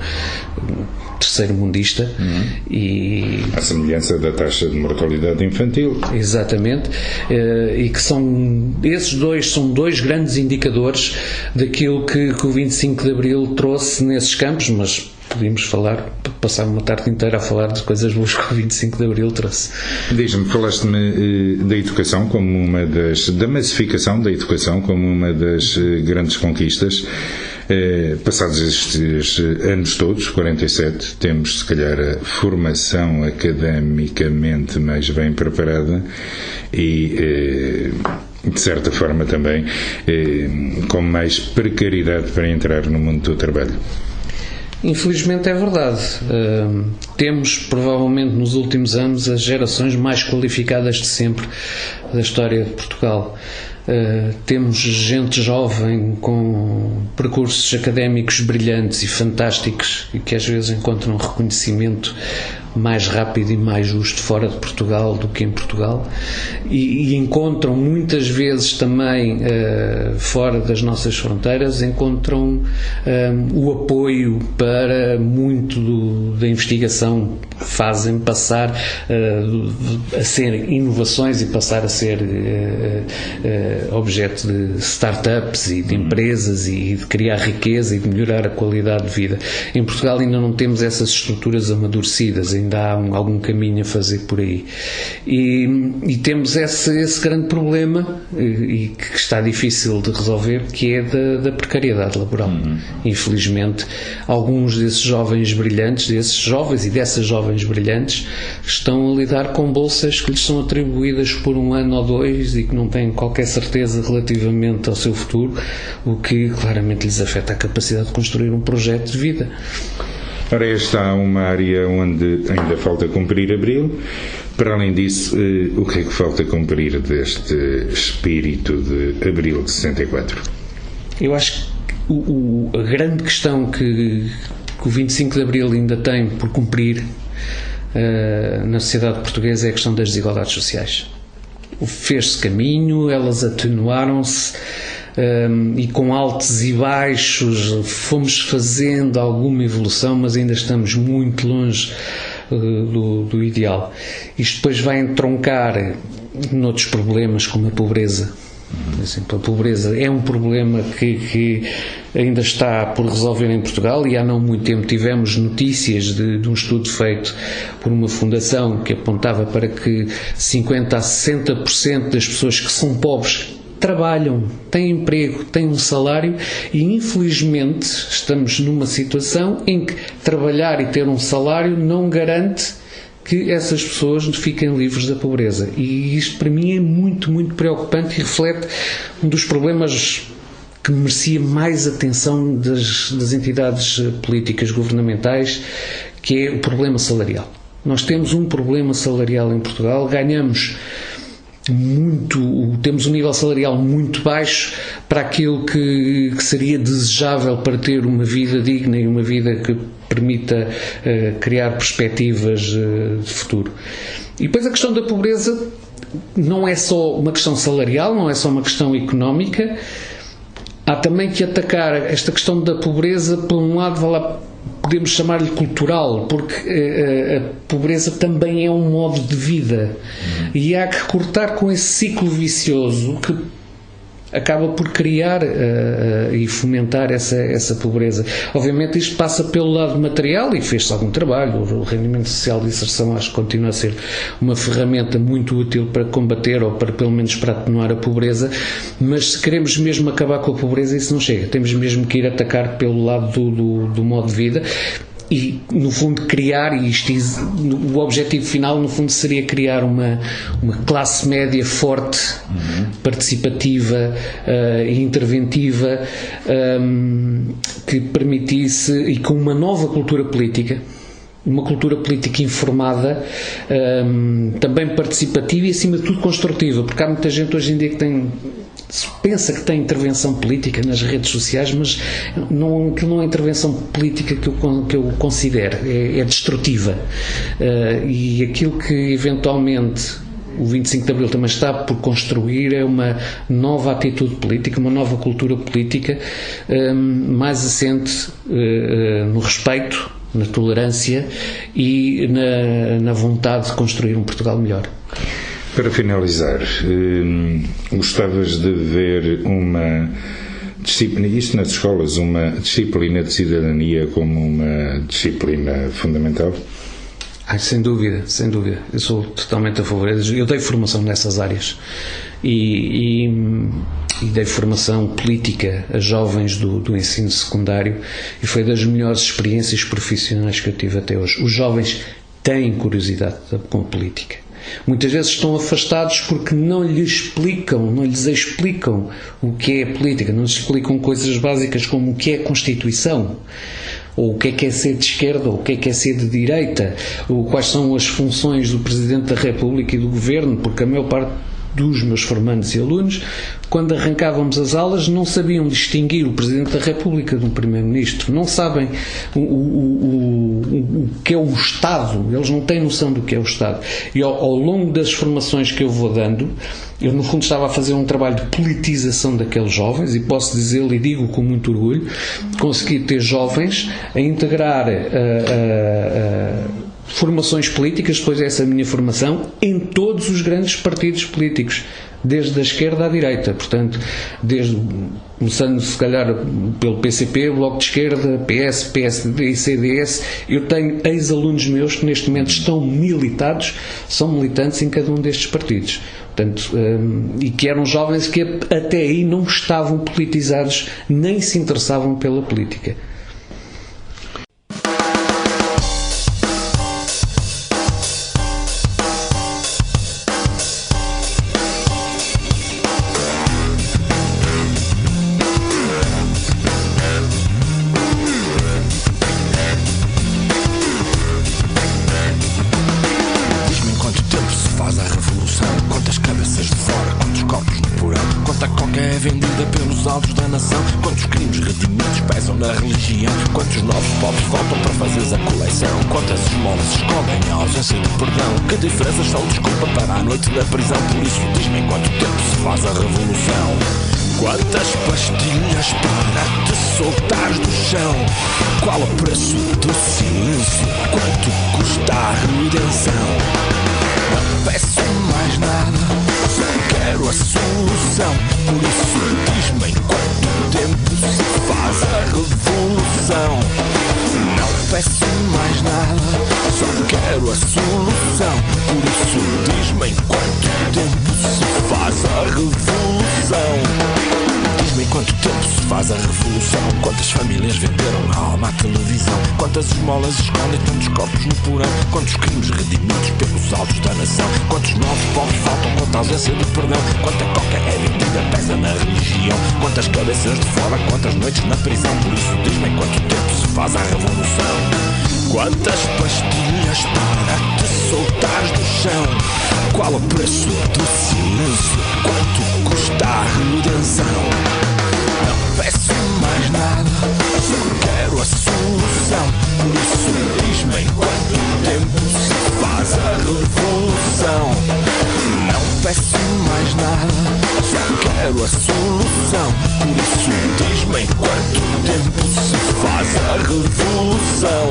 hum, terceiro mundista uhum. e a semelhança da taxa de mortalidade infantil exatamente eh, e que são esses dois são dois grandes indicadores daquilo que, que o 25 de Abril trouxe nesses campos mas podíamos falar, passar uma tarde inteira a falar de coisas boas que o 25 de Abril trouxe. Diz-me, falaste-me da educação como uma das. da massificação da educação como uma das grandes conquistas. Eh, passados estes anos todos, 47, temos se calhar a formação academicamente mais bem preparada e eh, de certa forma também eh, com mais precariedade para entrar no mundo do trabalho. Infelizmente é verdade. Uh, temos provavelmente nos últimos anos as gerações mais qualificadas de sempre da história de Portugal. Uh, temos gente jovem com percursos académicos brilhantes e fantásticos e que às vezes encontram reconhecimento mais rápido e mais justo fora de Portugal do que em Portugal. E, e encontram muitas vezes também uh, fora das nossas fronteiras encontram uh, o apoio para muito do, da investigação fazem passar uh, a ser inovações e passar a ser objeto de startups e de empresas e de criar riqueza e de melhorar a qualidade de vida. Em Portugal ainda não temos essas estruturas amadurecidas, ainda há um, algum caminho a fazer por aí. E, e temos esse, esse, grande problema e, e, que está difícil de resolver, que é da, da precariedade laboral. Uhum. Infelizmente, alguns desses jovens brilhantes, desses jovens e dessas jovens brilhantes, estão a lidar com bolsas que lhes são atribuídas por um ano ou dois e que não têm qualquer certeza relativamente ao seu futuro, o que claramente lhes afeta a capacidade de construir um projeto de vida. Ora, esta é uma área onde ainda falta cumprir abril. Para além disso, eh, o que é que falta cumprir deste espírito de abril de 64? Eu acho que o, o, a grande questão que, que, o 25 de abril ainda tem por cumprir uh, na sociedade portuguesa é a questão das desigualdades sociais. Fez-se caminho, elas atenuaram-se um, e com altos e baixos fomos fazendo alguma evolução, mas ainda estamos muito longe uh, do, do, ideal. Isto depois vai entroncar noutros problemas, como a pobreza. A pobreza é um problema que, que, ainda está por resolver em Portugal e há não muito tempo tivemos notícias de, de, um estudo feito por uma fundação que apontava para que 50 a 60% das pessoas que são pobres trabalham, têm emprego, têm um salário e infelizmente estamos numa situação em que trabalhar e ter um salário não garante que essas pessoas fiquem livres da pobreza. E isto para mim é muito, muito preocupante e reflete um dos problemas que merecia mais atenção das, das entidades políticas governamentais, que é o problema salarial. Nós temos um problema salarial em Portugal, ganhamos muito, temos um nível salarial muito baixo para aquilo que, que, seria desejável para ter uma vida digna e uma vida que permita uh, criar perspectivas uh, de futuro. E depois a questão da pobreza não é só uma questão salarial, não é só uma questão económica. Há também que atacar esta questão da pobreza, por um lado, lá podemos chamar-lhe cultural, porque uh, a pobreza também é um modo de vida. E há que cortar com esse ciclo vicioso que acaba por criar uh, e fomentar essa, essa pobreza. Obviamente isto passa pelo lado material e fez-se algum trabalho. O rendimento social de inserção acho que continua a ser uma ferramenta muito útil para combater ou para pelo menos para atenuar a pobreza, mas se queremos mesmo acabar com a pobreza isso não chega. Temos mesmo que ir atacar pelo lado do, do, do modo de vida e no fundo criar e isto, o objetivo final no fundo seria criar uma, uma classe média forte uhum. participativa uh, e interventiva um, que permitisse e com uma nova cultura política uma cultura política informada, um, também participativa e, acima de tudo, construtiva, porque há muita gente hoje em dia que tem pensa que tem intervenção política nas redes sociais, mas não, aquilo não é intervenção política que eu, que eu considero, é, é destrutiva. Uh, e aquilo que eventualmente o 25 de Abril também está por construir é uma nova atitude política, uma nova cultura política um, eh, mais assente uh, no respeito, na tolerância e na, na vontade de construir um Portugal melhor. Para finalizar, hum, gostavas de ver uma disciplina, isto nas escolas, uma disciplina de cidadania como uma disciplina fundamental? Ai, sem dúvida, sem dúvida. Eu sou totalmente a favor. Eu dei formação nessas áreas e, e, e dei formação política a jovens do, do, ensino secundário e foi das melhores experiências profissionais que eu tive até hoje. Os jovens têm curiosidade com a política. Muitas vezes estão afastados porque não lhes explicam, não lhes explicam o que é política, não lhes explicam coisas básicas como o que é Constituição ou o que é que é ser de esquerda, ou o que é que é ser de direita, ou quais são as funções do Presidente da República e do Governo, porque a maior parte dos meus formandos e alunos, quando arrancávamos as aulas, não sabiam distinguir o Presidente da República de um Primeiro-Ministro, não sabem o, o, o, o, que é o Estado, eles não têm noção do que é o Estado. E ao, ao longo das formações que eu vou dando, eu, no fundo, estava a fazer um trabalho de politização daqueles jovens, e posso dizê-lo e digo com muito orgulho, consegui ter jovens a integrar. Uh, uh, uh, formações políticas, depois dessa minha formação, em todos os grandes partidos políticos, desde a esquerda à direita, portanto, desde, começando se calhar pelo PCP, Bloco de Esquerda, PS, PSD e CDS, eu tenho ex-alunos meus que neste momento estão militados, são militantes em cada um destes partidos. Portanto, um, e que eram jovens que até aí não estavam politizados, nem se interessavam pela política. yourself. A revolução. Quantas famílias venderam a alma à televisão? Quantas esmolas escondem tantos corpos no porão? Quantos crimes redimidos pelos altos da nação? Quantos novos pobres faltam? Quanta ausência de perdão? Quanta coca é vendida, pesa na religião? Quantas cabeças de fora? Quantas noites na prisão? Por isso diz-me quanto tempo se faz a revolução? Quantas pastilhas para te soltares do chão? Qual o preço do silêncio? Quanto custa a redenção? peço mais nada, só quero a solução. Por isso diz-me em quanto tempo se faz a revolução. Não peço mais nada, só quero a solução. Por isso diz-me em quanto tempo se faz a revolução.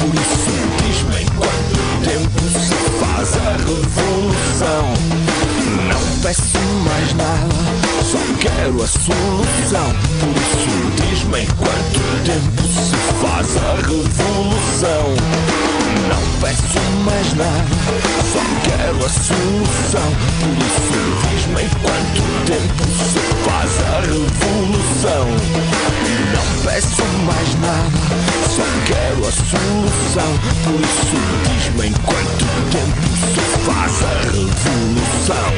Por isso diz-me em quanto tempo se faz a revolução. Não peço mais nada só quero a solução. Por isso diz-me em quanto tempo se faz a revolução. Não peço mais nada, só quero a solução. Por isso diz-me em quanto tempo se faz a revolução. Não peço mais nada, só quero a solução. Por isso diz-me em quanto tempo se faz a revolução.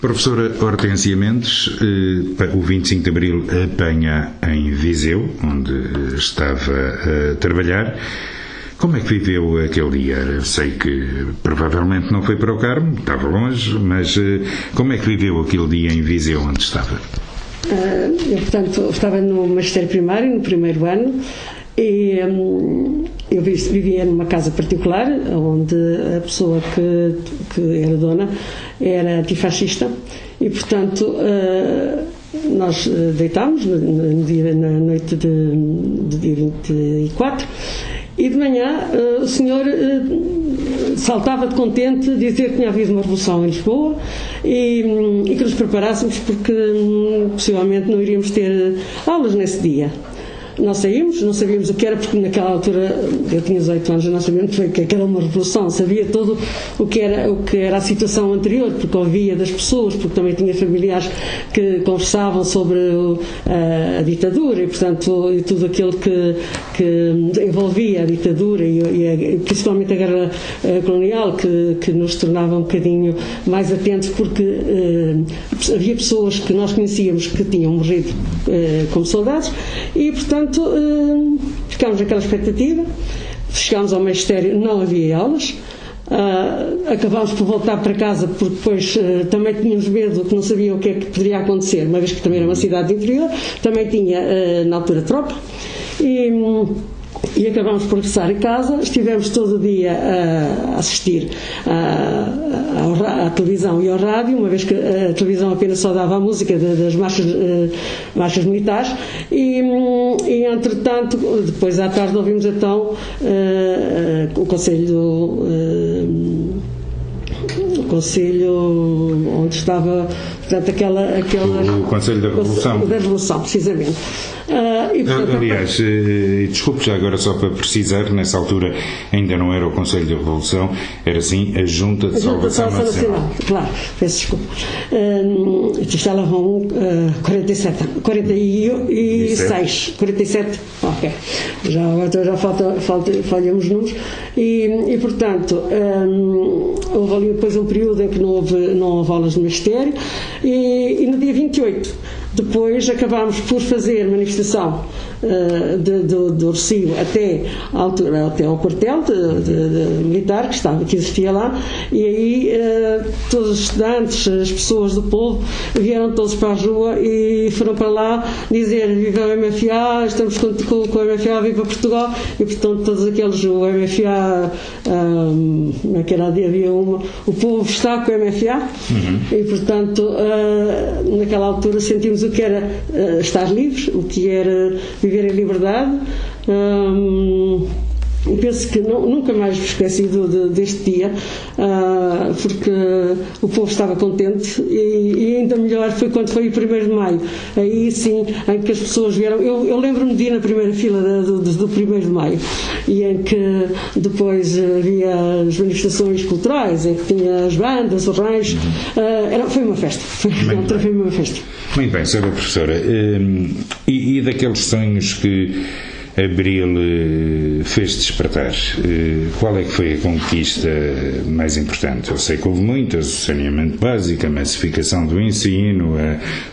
Professora Hortência Mendes, eh, o 25 de Abril apanha em Viseu, onde estava a trabalhar. Como é que viveu aquele dia? Sei que provavelmente não foi para o Carmo, estava longe, mas eh, como é que viveu aquele dia em Viseu, onde estava? Eu, portanto, estava no magistério primário, no primeiro ano, e um, eu vivia numa casa particular, onde a pessoa que, que era dona era antifascista, e, portanto, uh, nós deitámos no dia, na noite de, de dia 24 e de manhã uh, o senhor saltava de contente dizer que tinha havido uma revolução em Lisboa e, um, e que nos preparássemos porque um, possivelmente não iríamos ter aulas nesse dia. Nós saímos, não sabíamos o que era, porque naquela altura, eu tinha 18 anos, não sabíamos o que era uma revolução, sabia todo o que era, o que era a situação anterior, porque ouvia das pessoas, porque também tinha familiares que conversavam sobre a, a ditadura e, portanto, e tudo aquilo que, que envolvia a ditadura e, e a, principalmente a guerra eh, colonial, que, que nos tornava um bocadinho mais atentos, porque uh, havia pessoas que nós conhecíamos que tinham morrido uh, como soldados e, portanto, portanto, uh, ficámos naquela expectativa. Chegámos ao magistério, não havia aulas. Uh, acabámos por voltar para casa porque depois uh, também tínhamos medo que não sabiam o que é que poderia acontecer, uma vez que também era uma cidade interior, também tinha uh, na altura tropa. E, um, e acabamos por regressar a casa. Estivemos todo o dia a assistir à, televisão e ao rádio, uma vez que a televisão apenas só dava a música das marchas, uh, marchas militares, e, e, entretanto, depois à tarde ouvimos então uh, o Conselho. Uh, o Conselho onde estava portanto, aquela, aquela o Conselho da Revolução da Revolução, precisamente Uh, e, portanto, Aliás, uh, desculpe já agora só para precisar, nessa altura ainda não era o Conselho de Revolução, era sim a Junta de a Salvação, Junta de Salvação Nacional. Nacional. Claro, peço desculpa. Uh, vão uh, 47, 46, 47, ok. Já, agora já falta, falta, falhamos números. E, e portanto, um, houve ali depois um período em que não houve, não houve aulas no Ministério e, e no dia 28 depois acabámos por fazer manifestação uh, de, do, do Recio até, altura, até ao quartel de, de, militar que, estava, que existia lá e aí uh, todos os estudantes, as pessoas do povo vieram todos para a rua e foram para lá dizer viva o MFA, estamos com, com, o MFA, viva Portugal. E portanto todos aqueles, o MFA um, naquela havia uma, o povo está com o MFA uhum. e portanto uh, naquela altura sentimos o que era uh, estar livres, o que era viver em liberdade. Penso que não, nunca mais me esqueci do, de, deste dia, uh, porque o povo estava contente e, e, ainda melhor foi quando foi o 1 de maio. Aí sim, em que as pessoas vieram. Eu, eu lembro-me de ir na primeira fila do, do, do 1 de maio e em que depois havia as manifestações culturais, em que tinha as bandas, os raios. Uh, era, foi uma festa. Foi, foi uma festa. Muito bem, senhora professora. Um, e, e daqueles sonhos que Abril eh, fez despertar. Eh, qual é que foi a conquista mais importante? Eu sei que houve muitas, o saneamento básico, a massificação do ensino,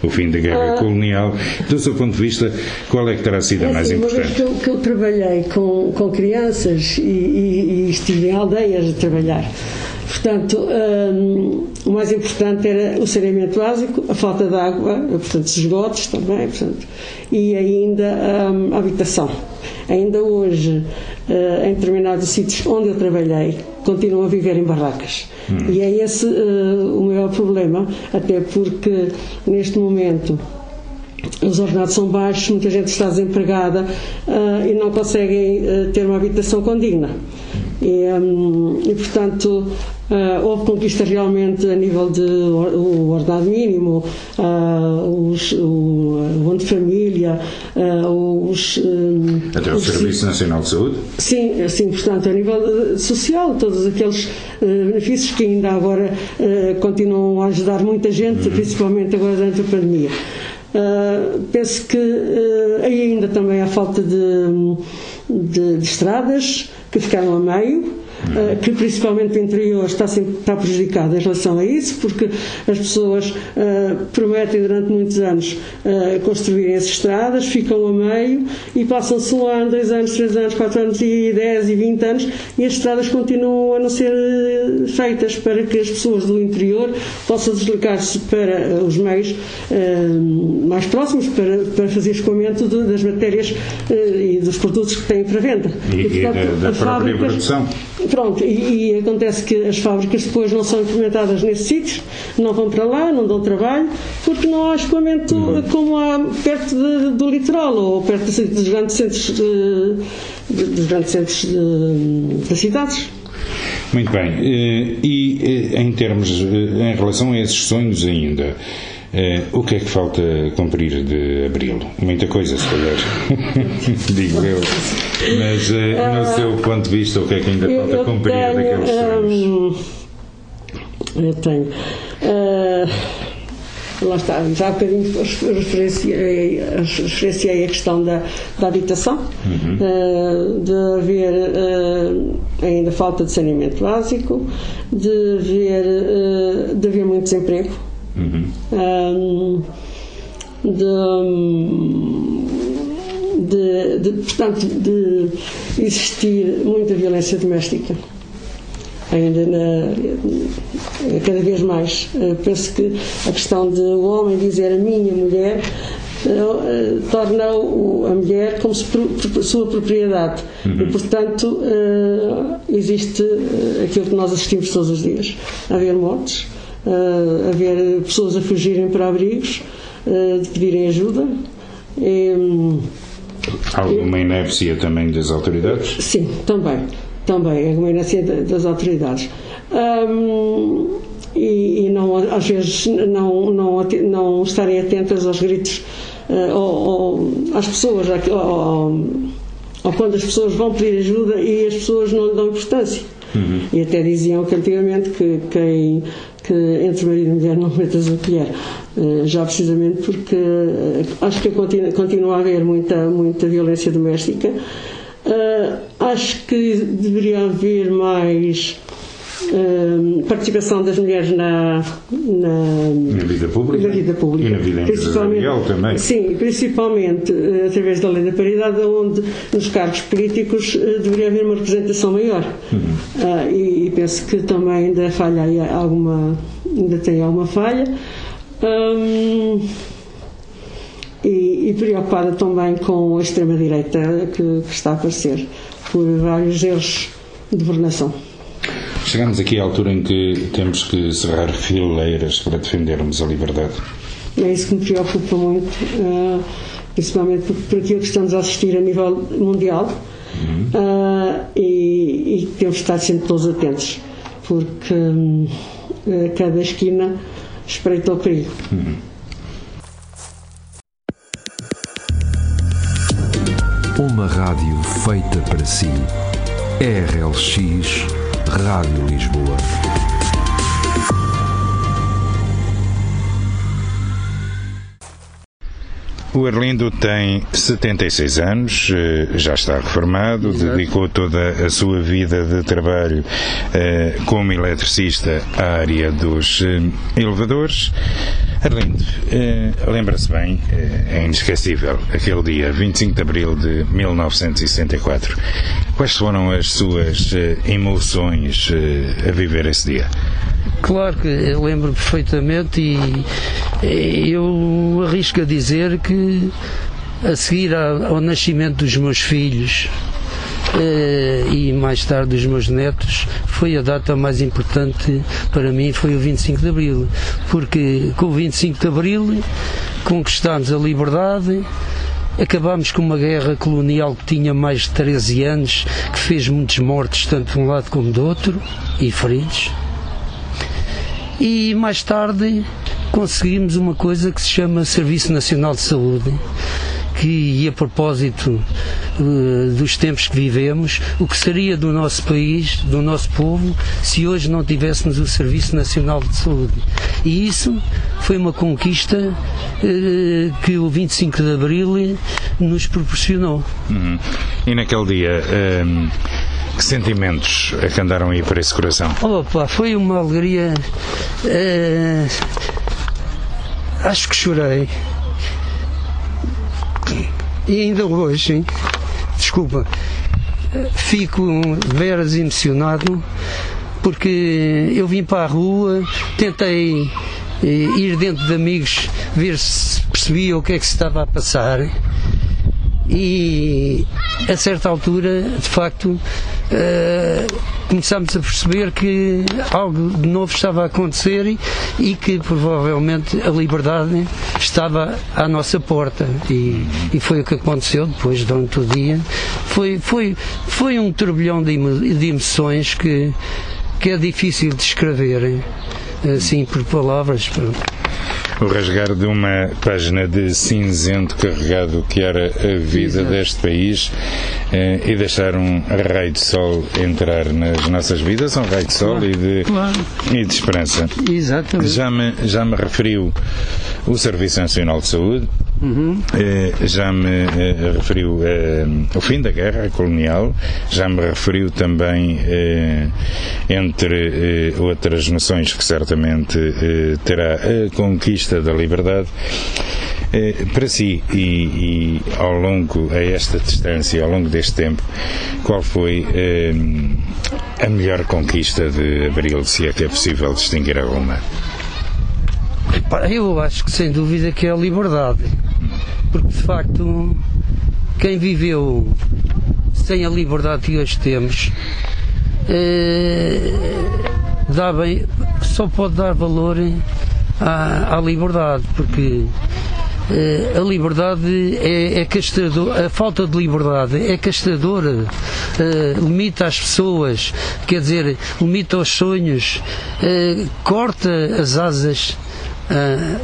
o fim da guerra ah, colonial. Do seu ponto de vista, qual é que terá sido a é mais assim, importante? Uma vez que eu, que eu trabalhei com, com crianças e, e, e estive em aldeias a trabalhar, Portanto, um, o mais importante era o saneamento básico, a falta de água, portanto, esgotos também, portanto, e ainda um, a habitação. Ainda hoje, uh, em determinados sítios onde eu trabalhei, continuam a viver em barracas. Hum. E é esse uh, o maior problema, até porque neste momento os ordenados são baixos, muita gente está desempregada uh, e não conseguem ter uma habitação condigna. E, um, e portanto, Uh, houve conquista realmente a nível de o ordenado mínimo, uh, os, o, o de família, uh, os. Até o Serviço Nacional de Saúde? Sim, sim, portanto, a nível social, todos aqueles benefícios que ainda agora continuam a ajudar muita gente, uhum. principalmente agora durante a pandemia. penso que aí ainda também há falta de, de, de estradas que a meio que principalmente o interior está, sempre, está prejudicado em relação a isso, porque as pessoas uh, prometem durante muitos anos uh, construírem as estradas, ficam a meio e passam-se um ano, dois anos, três anos, quatro anos e dez e vinte anos e as estradas continuam a não ser feitas para que as pessoas do interior possam deslocar-se para os meios mais próximos para, para fazer escoamento das matérias e dos produtos que têm para venda. E, e, portanto, e da, da própria produção. Pronto, e, e, acontece que as fábricas depois não são implementadas nesses sítios, não vão para lá, não dão trabalho, porque não há escoamento uhum. como há perto de, do litoral ou perto dos grandes centros, de, dos grandes centros das cidades. Muito bem. Eh, e eh, em termos, eh, em relação a esses sonhos ainda, o que é que falta cumprir de abril? Muita coisa, se calhar. Digo eu. Mas, uh, no seu ponto de vista, o que é que ainda falta cumprir tenho, daqueles sonhos? eu tenho. Uh, lá está, já há bocadinho referenciei, referenciei a questão da, da habitação, uhum. de haver ainda falta de saneamento básico, de haver, de haver muito desemprego Uhum. Um, de, de, portanto, de existir muita violência doméstica ainda na, cada vez mais. Penso que a questão de o homem dizer a minha mulher uh, torna a mulher como sua propriedade uhum. e portanto existe aquilo que nós assistimos todos os dias haver mortes uh, haver pessoas a fugirem para abrigos, uh, de pedirem ajuda. E, Alguma inépcia também das autoridades? Sim, também. Também, alguma inépcia das autoridades. Um, e, e, não, às vezes não, não, não estarem atentas aos gritos uh, ou, ou, às pessoas, ou, ou, quando as pessoas vão pedir ajuda e as pessoas não lhe dão importância. Uhum. E até diziam que antigamente que quem que entre marido e mulher não metas a colher. Eh, já precisamente porque eh, acho que continua, a haver muita, muita violência doméstica. Eh, acho que deveria haver mais participação das mulheres na, na, na, vida pública, na vida pública e na vida empresarial também. Sim, principalmente através da lei da paridade, onde nos cargos políticos deveria haver uma representação maior. Uhum. Uh, e, e, penso que também ainda falha alguma, ainda tem alguma falha. Um, e, e, preocupada também com a extrema-direita que, que está a aparecer por vários erros de governação. Chegamos aqui à altura em que temos que cerrar fileiras para defendermos a liberdade. É isso que me preocupa muito, uh, principalmente por, aquilo que estamos a assistir a nível mundial uhum. uh, e, e, temos de estar sempre todos atentos, porque um, cada esquina espreita o perigo. Uhum. Uma rádio feita para si. RLX Rádio Lisboa. O Arlindo tem 76 anos, eh, já está reformado, Exato. dedicou toda a sua vida de trabalho eh, como eletricista à área dos eh, elevadores. Arlindo, lembra-se bem, é inesquecível, aquele dia 25 de abril de 1964. Quais foram as suas emoções a viver esse dia? Claro que eu lembro perfeitamente e eu arrisco a dizer que a seguir ao nascimento dos meus filhos eh, e mais tarde dos meus netos foi a data mais importante para mim foi o 25 de Abril. Porque com o 25 de Abril conquistámos a liberdade acabámos com uma guerra colonial que tinha mais de 13 anos que fez muitos mortos tanto de um lado como do outro e feridos. E mais tarde conseguimos uma coisa que se chama Serviço Nacional de Saúde que, e a propósito uh, dos tempos que vivemos, o que seria do nosso país, do nosso povo, se hoje não tivéssemos o Serviço Nacional de Saúde. E isso foi uma conquista uh, que o 25 de Abril nos proporcionou. Uhum. E naquele dia. Um Que sentimentos é que andaram aí para esse coração? Opa, foi uma alegria. eh, acho que chorei. E ainda hoje, hein, desculpa, fico veras emocionado porque eu vim para a rua, tentei eh, ir dentro de amigos ver se percebia o que é que se estava a passar. E a certa altura, de facto, começámos a perceber que algo de novo estava a acontecer e, que provavelmente a liberdade estava à nossa porta e, e foi o que aconteceu depois durante o dia. Foi, foi, foi um turbilhão de, de emoções que, que é difícil de descrever assim por palavras. O rasgar de uma página de cinzento carregado que era a vida Exato. deste país eh, e deixar um raio de sol entrar nas nossas vidas, um raio de sol e, de, Claro. e de esperança. Exatamente. Já me, já me referiu o Serviço Nacional de Saúde, Uhum. eh, já me eh, referiu eh, o fim da guerra colonial, já me referiu também, entre outras noções que certamente terá a conquista da liberdade. Para si e, e ao longo a esta distância, ao longo deste tempo, qual foi a melhor conquista de Abril, se é que é possível distinguir alguma? Pá, Eu acho que sem dúvida que é a liberdade. Porque de facto quem viveu sem a liberdade que hoje temos eh, dá bem, só pode dar valor à, à liberdade, porque eh, a liberdade é, é castrador, a falta de liberdade é castradora, eh, limita as pessoas, quer dizer, limita os sonhos, corta as asas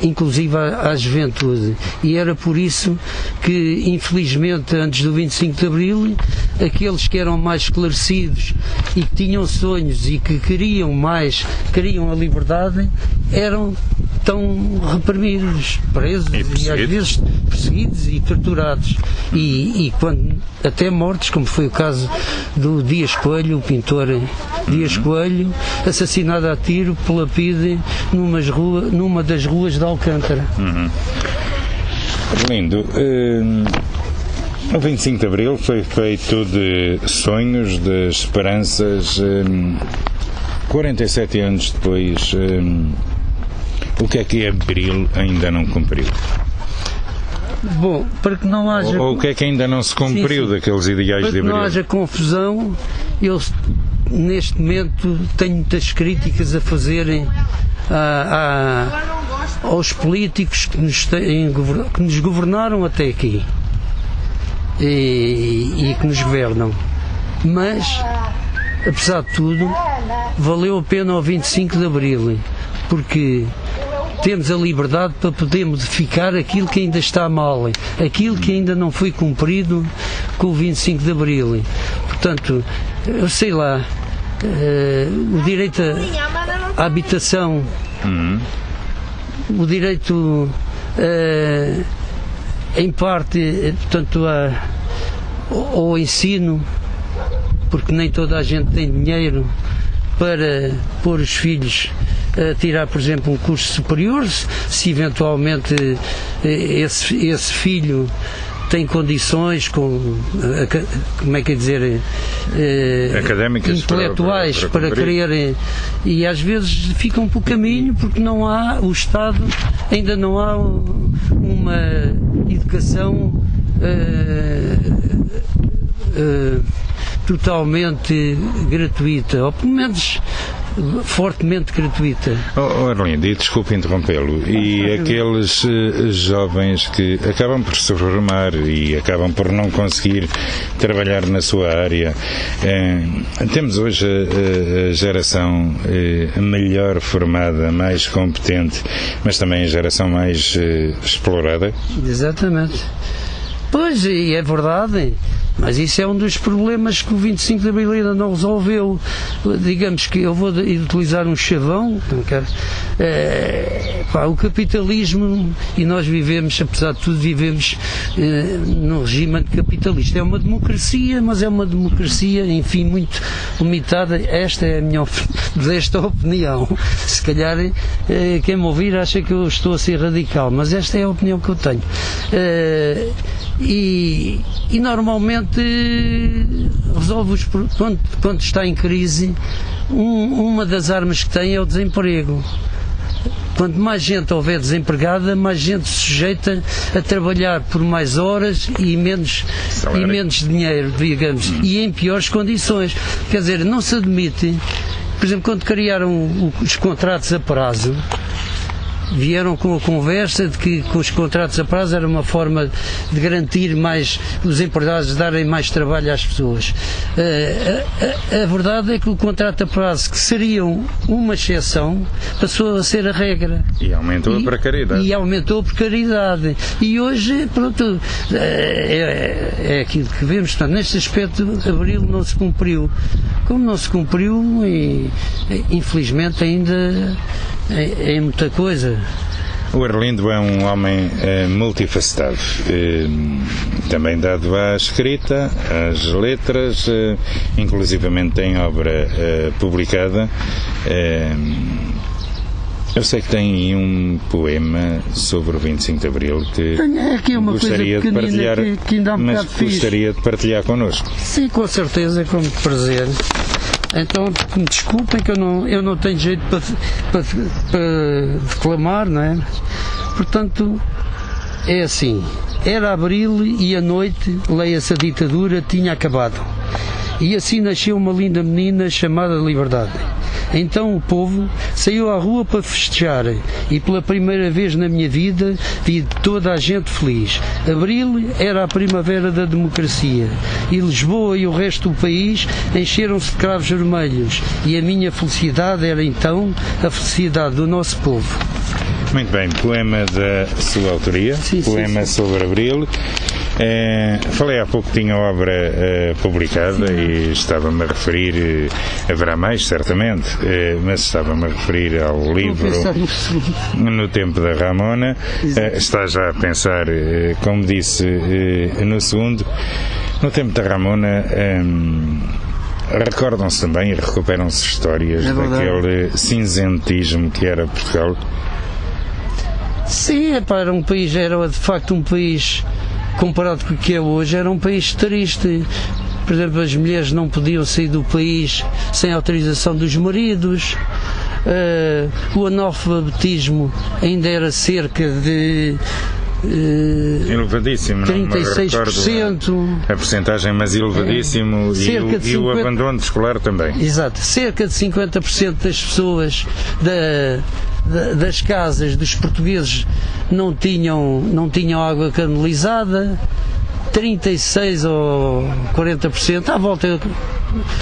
inclusive à, à juventude. E era por isso que, infelizmente, antes do 25 de Abril, aqueles que eram mais esclarecidos e que tinham sonhos e que queriam mais, queriam a liberdade, eram tão reprimidos, presos e, às vezes perseguidos e torturados. E, e quando até mortos, como foi o caso do Dias Coelho, o pintor Dias Coelho, assassinado a tiro pela PIDE numas rua, numa das ruas de Alcântara. Uhum. Lindo. Hum, o 25 de Abril foi feito de sonhos, de esperanças. hum, 47 anos depois, hum, o que é que Abril ainda não cumpriu? Bom, para que não haja. Ou, ou o que é que ainda não se cumpriu Sim, sim. daqueles ideais Para de que não Abril? haja confusão, eu neste momento tenho muitas críticas a fazerem a- a- aos políticos que nos, têm que nos governaram até aqui e, e que nos governam. Mas, apesar de tudo, valeu a pena o 25 de Abril, porque temos a liberdade para poder modificar aquilo que ainda está mal, aquilo que ainda não foi cumprido com o 25 de Abril. Portanto, eu sei lá, eh, o direito à habitação, Uhum. O direito, eh, em parte, eh, portanto, a- ao ensino, porque nem toda a gente tem dinheiro para pôr os filhos a tirar, por exemplo, um curso superior, se, se eventualmente eh, esse, esse filho tem condições com eh, como é que é dizer eh, Académicas intelectuais para- para, para querer e às vezes ficam pelo caminho porque não há o Estado ainda não há uma educação eh, eh, totalmente gratuita ou pelo menos fortemente gratuita Oh, oh, Arlindo, e desculpe interrompê-lo, e aqueles eh, jovens que acabam por se formar e acabam por não conseguir trabalhar na sua área, eh, temos hoje a, a- a geração eh, melhor formada, mais competente, mas também a geração mais eh, explorada? Exatamente. Pois, e é verdade. Mas isso é um dos problemas que o 25 de Abril ainda não resolveu. Digamos que eu vou utilizar um chavão, é, pá, o capitalismo, e nós vivemos, apesar de tudo, vivemos é, num regime capitalista. É uma democracia, mas é uma democracia, enfim, muito limitada. Esta é a minha desta opinião. Se calhar é, quem me ouvir acha que eu estou a ser radical, mas esta é a opinião que eu tenho. É, e, e, normalmente resolve os quando, quando está em crise um, uma das armas que tem é o desemprego quanto mais gente houver desempregada, mais gente sujeita a trabalhar por mais horas e menos, e menos dinheiro, digamos, hum. e em piores condições. Quer dizer, não se admite, por exemplo, quando criaram os contratos a prazo, vieram com a conversa de que com os contratos a prazo era uma forma de garantir mais, os empregados darem mais trabalho às pessoas. Eh, a, a, a, verdade é que o contrato a prazo, que seria uma exceção, passou a ser a regra. E aumentou e, a precariedade. E aumentou a precariedade. E hoje, pronto, eh, é, é aquilo que vemos. Portanto, neste aspecto, abril não se cumpriu. Como não se cumpriu, e, infelizmente ainda é, é muita coisa. O Arlindo é um homem é, multifacetado, é, também dado à escrita, às letras, é, inclusivamente tem obra publicada. Eu sei que tem um poema sobre o 25 de Abril que aqui uma gostaria coisa de partilhar, que, que ainda há um mas gostaria de partilhar connosco. Sim, com certeza, como prazer. Então, me desculpem que eu não, eu não tenho jeito para, para, para declamar, não é? Portanto, é assim. Era abril e a noite, leia-se a ditadura, tinha acabado. E assim nasceu uma linda menina chamada Liberdade. Então o povo saiu à rua para festejar e pela primeira vez na minha vida vi toda a gente feliz. Abril era a primavera da democracia e Lisboa e o resto do país encheram-se de cravos vermelhos e a minha felicidade era então a felicidade do nosso povo. Muito bem, poema da sua autoria, sim, poema sim, sim. sobre Abril. É, falei há pouco que tinha obra é, publicada Sim. e estava-me a referir, eh, haverá mais certamente, é, mas estava-me a referir ao livro No Tempo da Ramona. está já a pensar, como disse no segundo, no Tempo da Ramona. Recordam-se também e recuperam-se histórias é daquele cinzentismo que era Portugal? Sim, era um país, era de facto um país comparado com o que é hoje, era um país triste. Por exemplo, as mulheres não podiam sair do país sem autorização dos maridos. Uh, o analfabetismo ainda era cerca de elevadíssimo, 36%. Não a porcentagem, mas elevadíssimo é, e, o, 50, e, o, abandono escolar também. Exato, cerca de 50% das pessoas da, das casas dos portugueses não tinham, não tinham água canalizada, 36 ou 40%, à volta,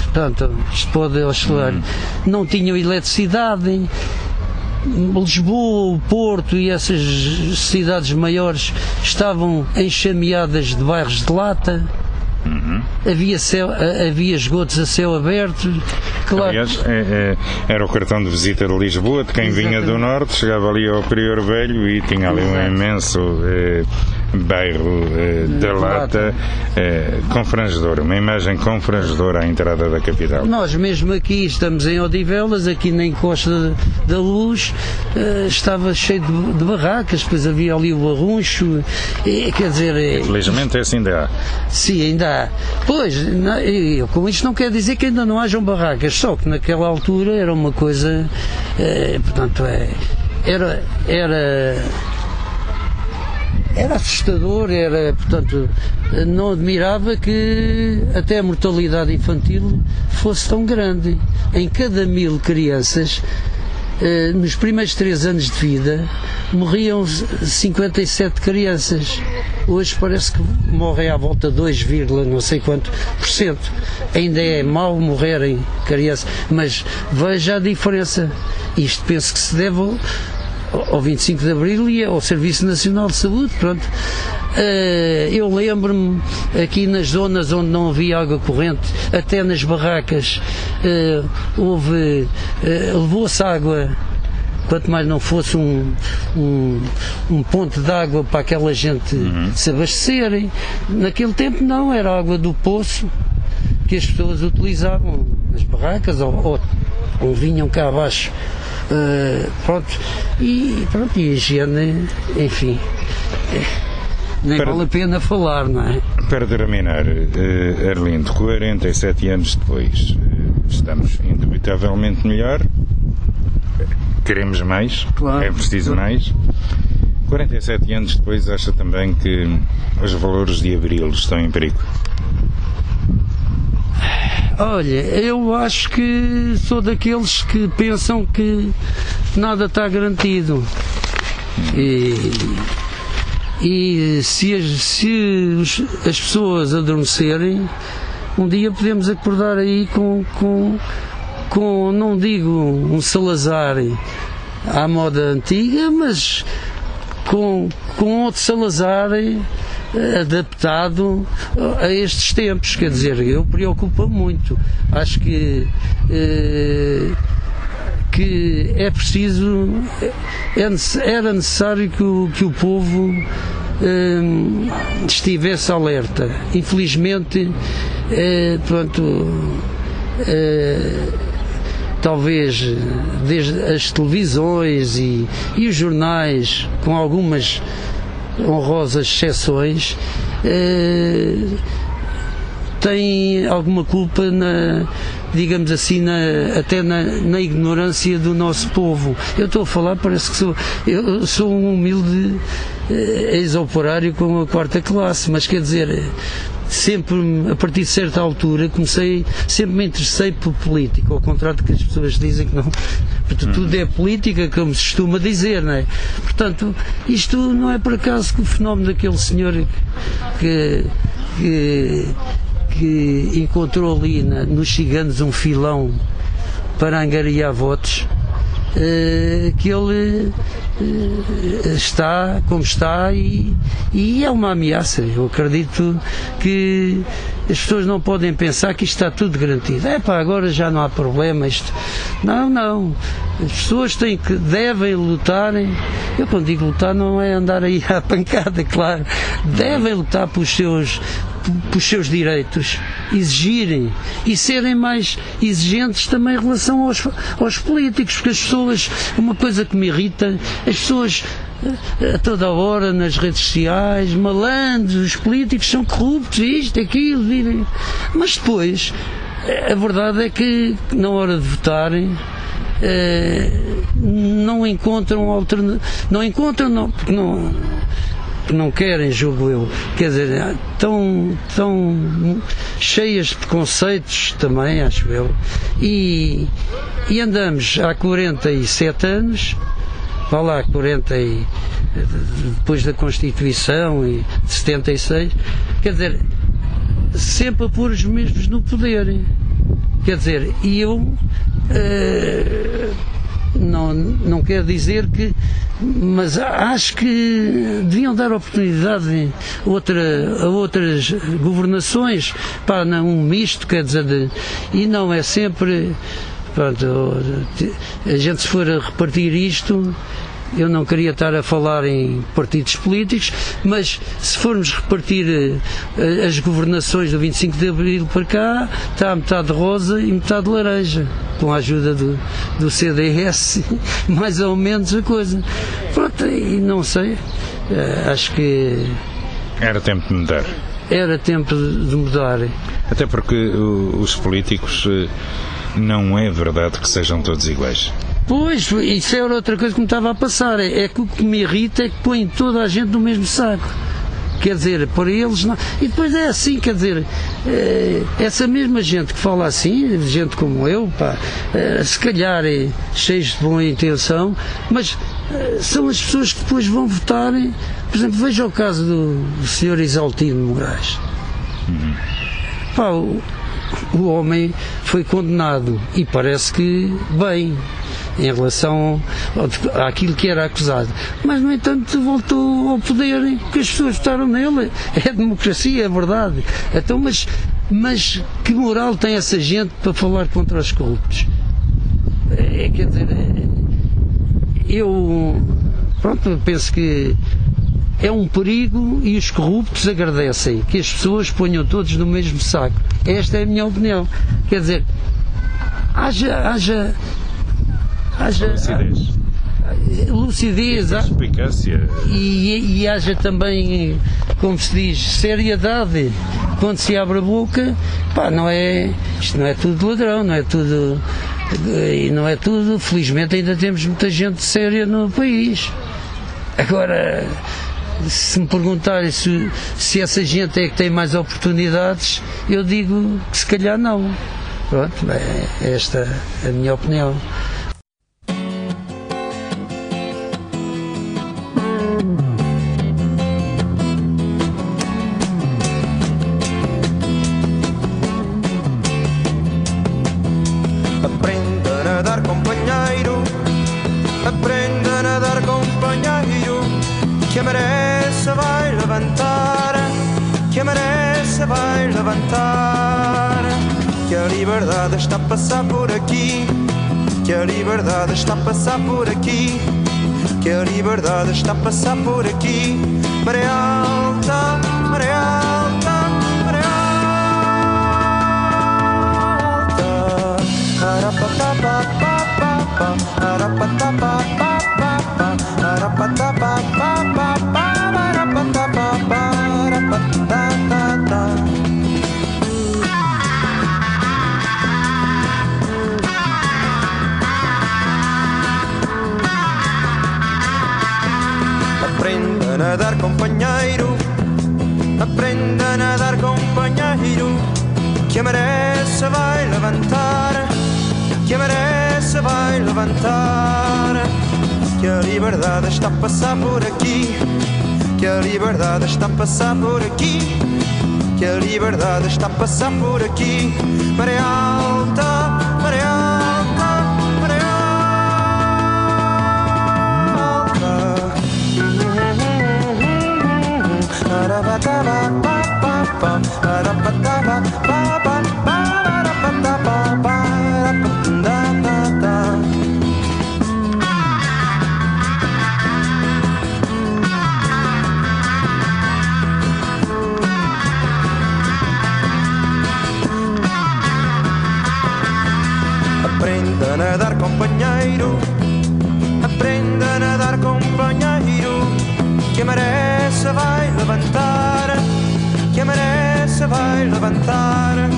portanto, isto pode oscilar, hum. não tinham eletricidade. Lisboa, Porto e essas cidades maiores estavam enxameadas de bairros de lata. Uhum. Havia, céu, havia esgotos a céu aberto. Claro. Aliás, é, é, era o cartão de visita de Lisboa, de quem Exatamente. vinha do Norte, chegava ali ao Prior Velho e tinha ali Exato. um imenso eh, bairro eh, da Lata eh, confrangedora, uma imagem confrangedora à entrada da capital. Nós mesmo aqui estamos em Odivelas, aqui na encosta da Luz, eh, estava cheio de, de, barracas, depois havia ali o arruncho, quer dizer... Infelizmente esse ainda há. Sim, ainda há. Pois, não, com isto não quer dizer que ainda não hajam barracas, só que naquela altura era uma coisa, eh, portanto, é, era, era era assustador, era, portanto, não admirava que até a mortalidade infantil fosse tão grande. Em cada mil crianças, nos primeiros três anos de vida, morriam 57 crianças. Hoje parece que morrem à volta de 2, não sei quanto por cento. Ainda é mal morrerem crianças, mas veja a diferença. Isto penso que se deve ao 25 de Abril e ao Serviço Nacional de Saúde, pronto. Uh, eu lembro-me aqui nas zonas onde não havia água corrente, até nas barracas, uh, houve, uh, levou-se água quanto mais não fosse um, um, um ponto de água para aquela gente uhum. se abastecerem. Naquele tempo não, era água do poço que as pessoas utilizavam nas barracas ou, ou, ou vinham cá abaixo. Uh, pronto, e pronto, e a higiene, enfim, nem para, vale a pena falar, não é? Para terminar, uh, Arlindo, 47 anos depois, estamos indubitavelmente melhor, queremos mais, claro, é preciso claro. mais. 47 anos depois, acha também que os valores de abril estão em perigo? Olha, eu acho que sou daqueles que pensam que nada está garantido. E, e se, as, se as pessoas adormecerem, um dia podemos acordar aí com, com, com não digo um Salazar à moda antiga, mas com, com outro Salazar adaptado a estes tempos. Quer dizer, eu preocupo muito. Acho que. Eh, que é preciso, é, era necessário que o, que o povo eh, estivesse alerta. Infelizmente, eh, pronto, eh, talvez desde as televisões e, e os jornais, com algumas honrosas exceções, eh, tem alguma culpa na, digamos assim, na, até na, na, ignorância do nosso povo. Eu estou a falar, parece que sou, eu sou um humilde eh, ex-operário com a quarta classe, mas quer dizer, sempre, a partir de certa altura, comecei, sempre me interessei por política, ao contrário do que as pessoas dizem que não. Portanto, tudo é política, como se costuma dizer, não é? Portanto, isto não é por acaso que o fenómeno daquele senhor que, que, que encontrou ali na, nos ciganos um filão para angariar votos eh, que ele eh, está como está e, e, é uma ameaça. Eu acredito que as pessoas não podem pensar que isto está tudo garantido. É pá, agora já não há problema. Isto... Não, não. As pessoas têm que, devem lutar. Eu quando digo lutar não é andar aí à pancada, claro. Devem lutar pelos seus, pelos seus direitos, exigirem e serem mais exigentes também em relação aos, aos políticos, porque as pessoas, uma coisa que me irrita, as pessoas eh, a toda hora nas redes sociais, malandros, os políticos são corruptos, isto, aquilo, vivem. Mas depois, a verdade é que na hora de votarem, eh, não encontram alternativa, não encontram, não, porque não que não querem, julgo eu. Quer dizer, tão, tão cheias de preconceitos também, acho eu. E, e andamos há 47 anos, vá lá, 40 e, depois da Constituição e de 76, quer dizer, sempre a pôr os mesmos no poder. Quer dizer, e eu. Uh, não, não quer dizer que. Mas acho que deviam dar oportunidade outra, a outras governações para um misto, quer dizer, de, e não é sempre. Pronto, a gente se for a repartir isto, eu não queria estar a falar em partidos políticos, mas se formos repartir uh, as governações do 25 de Abril para cá, está metade rosa e metade laranja, com a ajuda do, do CDS, mais ou menos a coisa. Pronto, e não sei, uh, acho que. Era tempo de mudar. Era tempo de mudar. Até porque os políticos não é verdade que sejam todos iguais. Pois, isso era outra coisa que me estava a passar. É, é que o que me irrita é que põe toda a gente no mesmo saco. Quer dizer, para eles não. E depois é assim, quer dizer, é, essa mesma gente que fala assim, gente como eu, pá, é, se calhar é cheios de boa intenção, mas é, são as pessoas que depois vão votar. Por exemplo, veja o caso do, Sr. Isaltino Moraes. Pá, o, o homem foi condenado e parece que bem em relação àquilo que era acusado. Mas, no entanto, voltou ao poder que as pessoas votaram nele. É democracia, é verdade. Então, mas, mas que moral tem essa gente para falar contra os corruptos? É, quer dizer, eu pronto, penso que é um perigo e os corruptos agradecem que as pessoas ponham todos no mesmo saco. Esta é a minha opinião. Quer dizer, haja. haja, haja lucidez. Lucidez, explicância. E, e haja também, como se diz, seriedade quando se abre a boca. Pá, não é, isto não é tudo ladrão, não é tudo. E não é tudo, felizmente ainda temos muita gente séria no país. Agora, se me perguntarem se, se essa gente é que tem mais oportunidades, eu digo que se calhar não. Pronto, é esta a minha opinião. A liberdade está a passar por aqui. Maré alta, maré alta, maré Aprenda a Que se vai levantar. Que se vai levantar.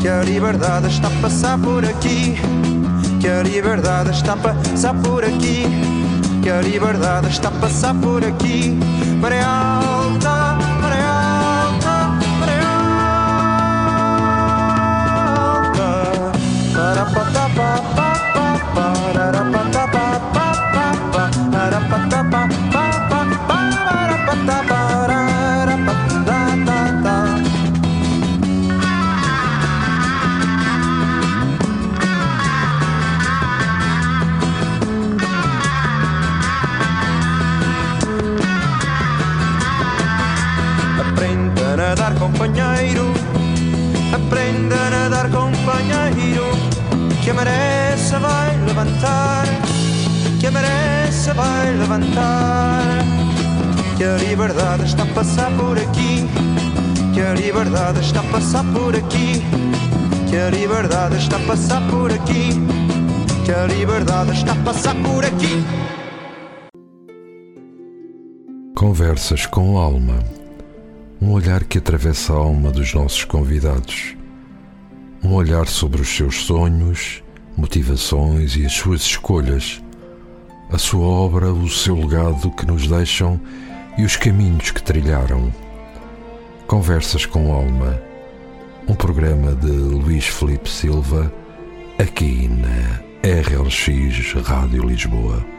Que a liberdade está a passar por aqui. Que a liberdade está a passar por aqui. Que a liberdade está a passar por aqui. Maré alta, maré alta, maré alta. Para pa pa pa pa pa vai levantar. Que a liberdade está a passar por aqui. Que a liberdade está a passar por aqui. Que a liberdade está a passar por aqui. Que a liberdade está a passar por aqui. Conversas com alma. Um olhar que atravessa a alma dos nossos convidados. Um olhar sobre os seus sonhos, motivações e as suas escolhas. A sua obra, o seu legado que nos deixam e os caminhos que trilharam. Conversas com alma. Um programa de Luís Felipe Silva, aqui na RLX Rádio Lisboa.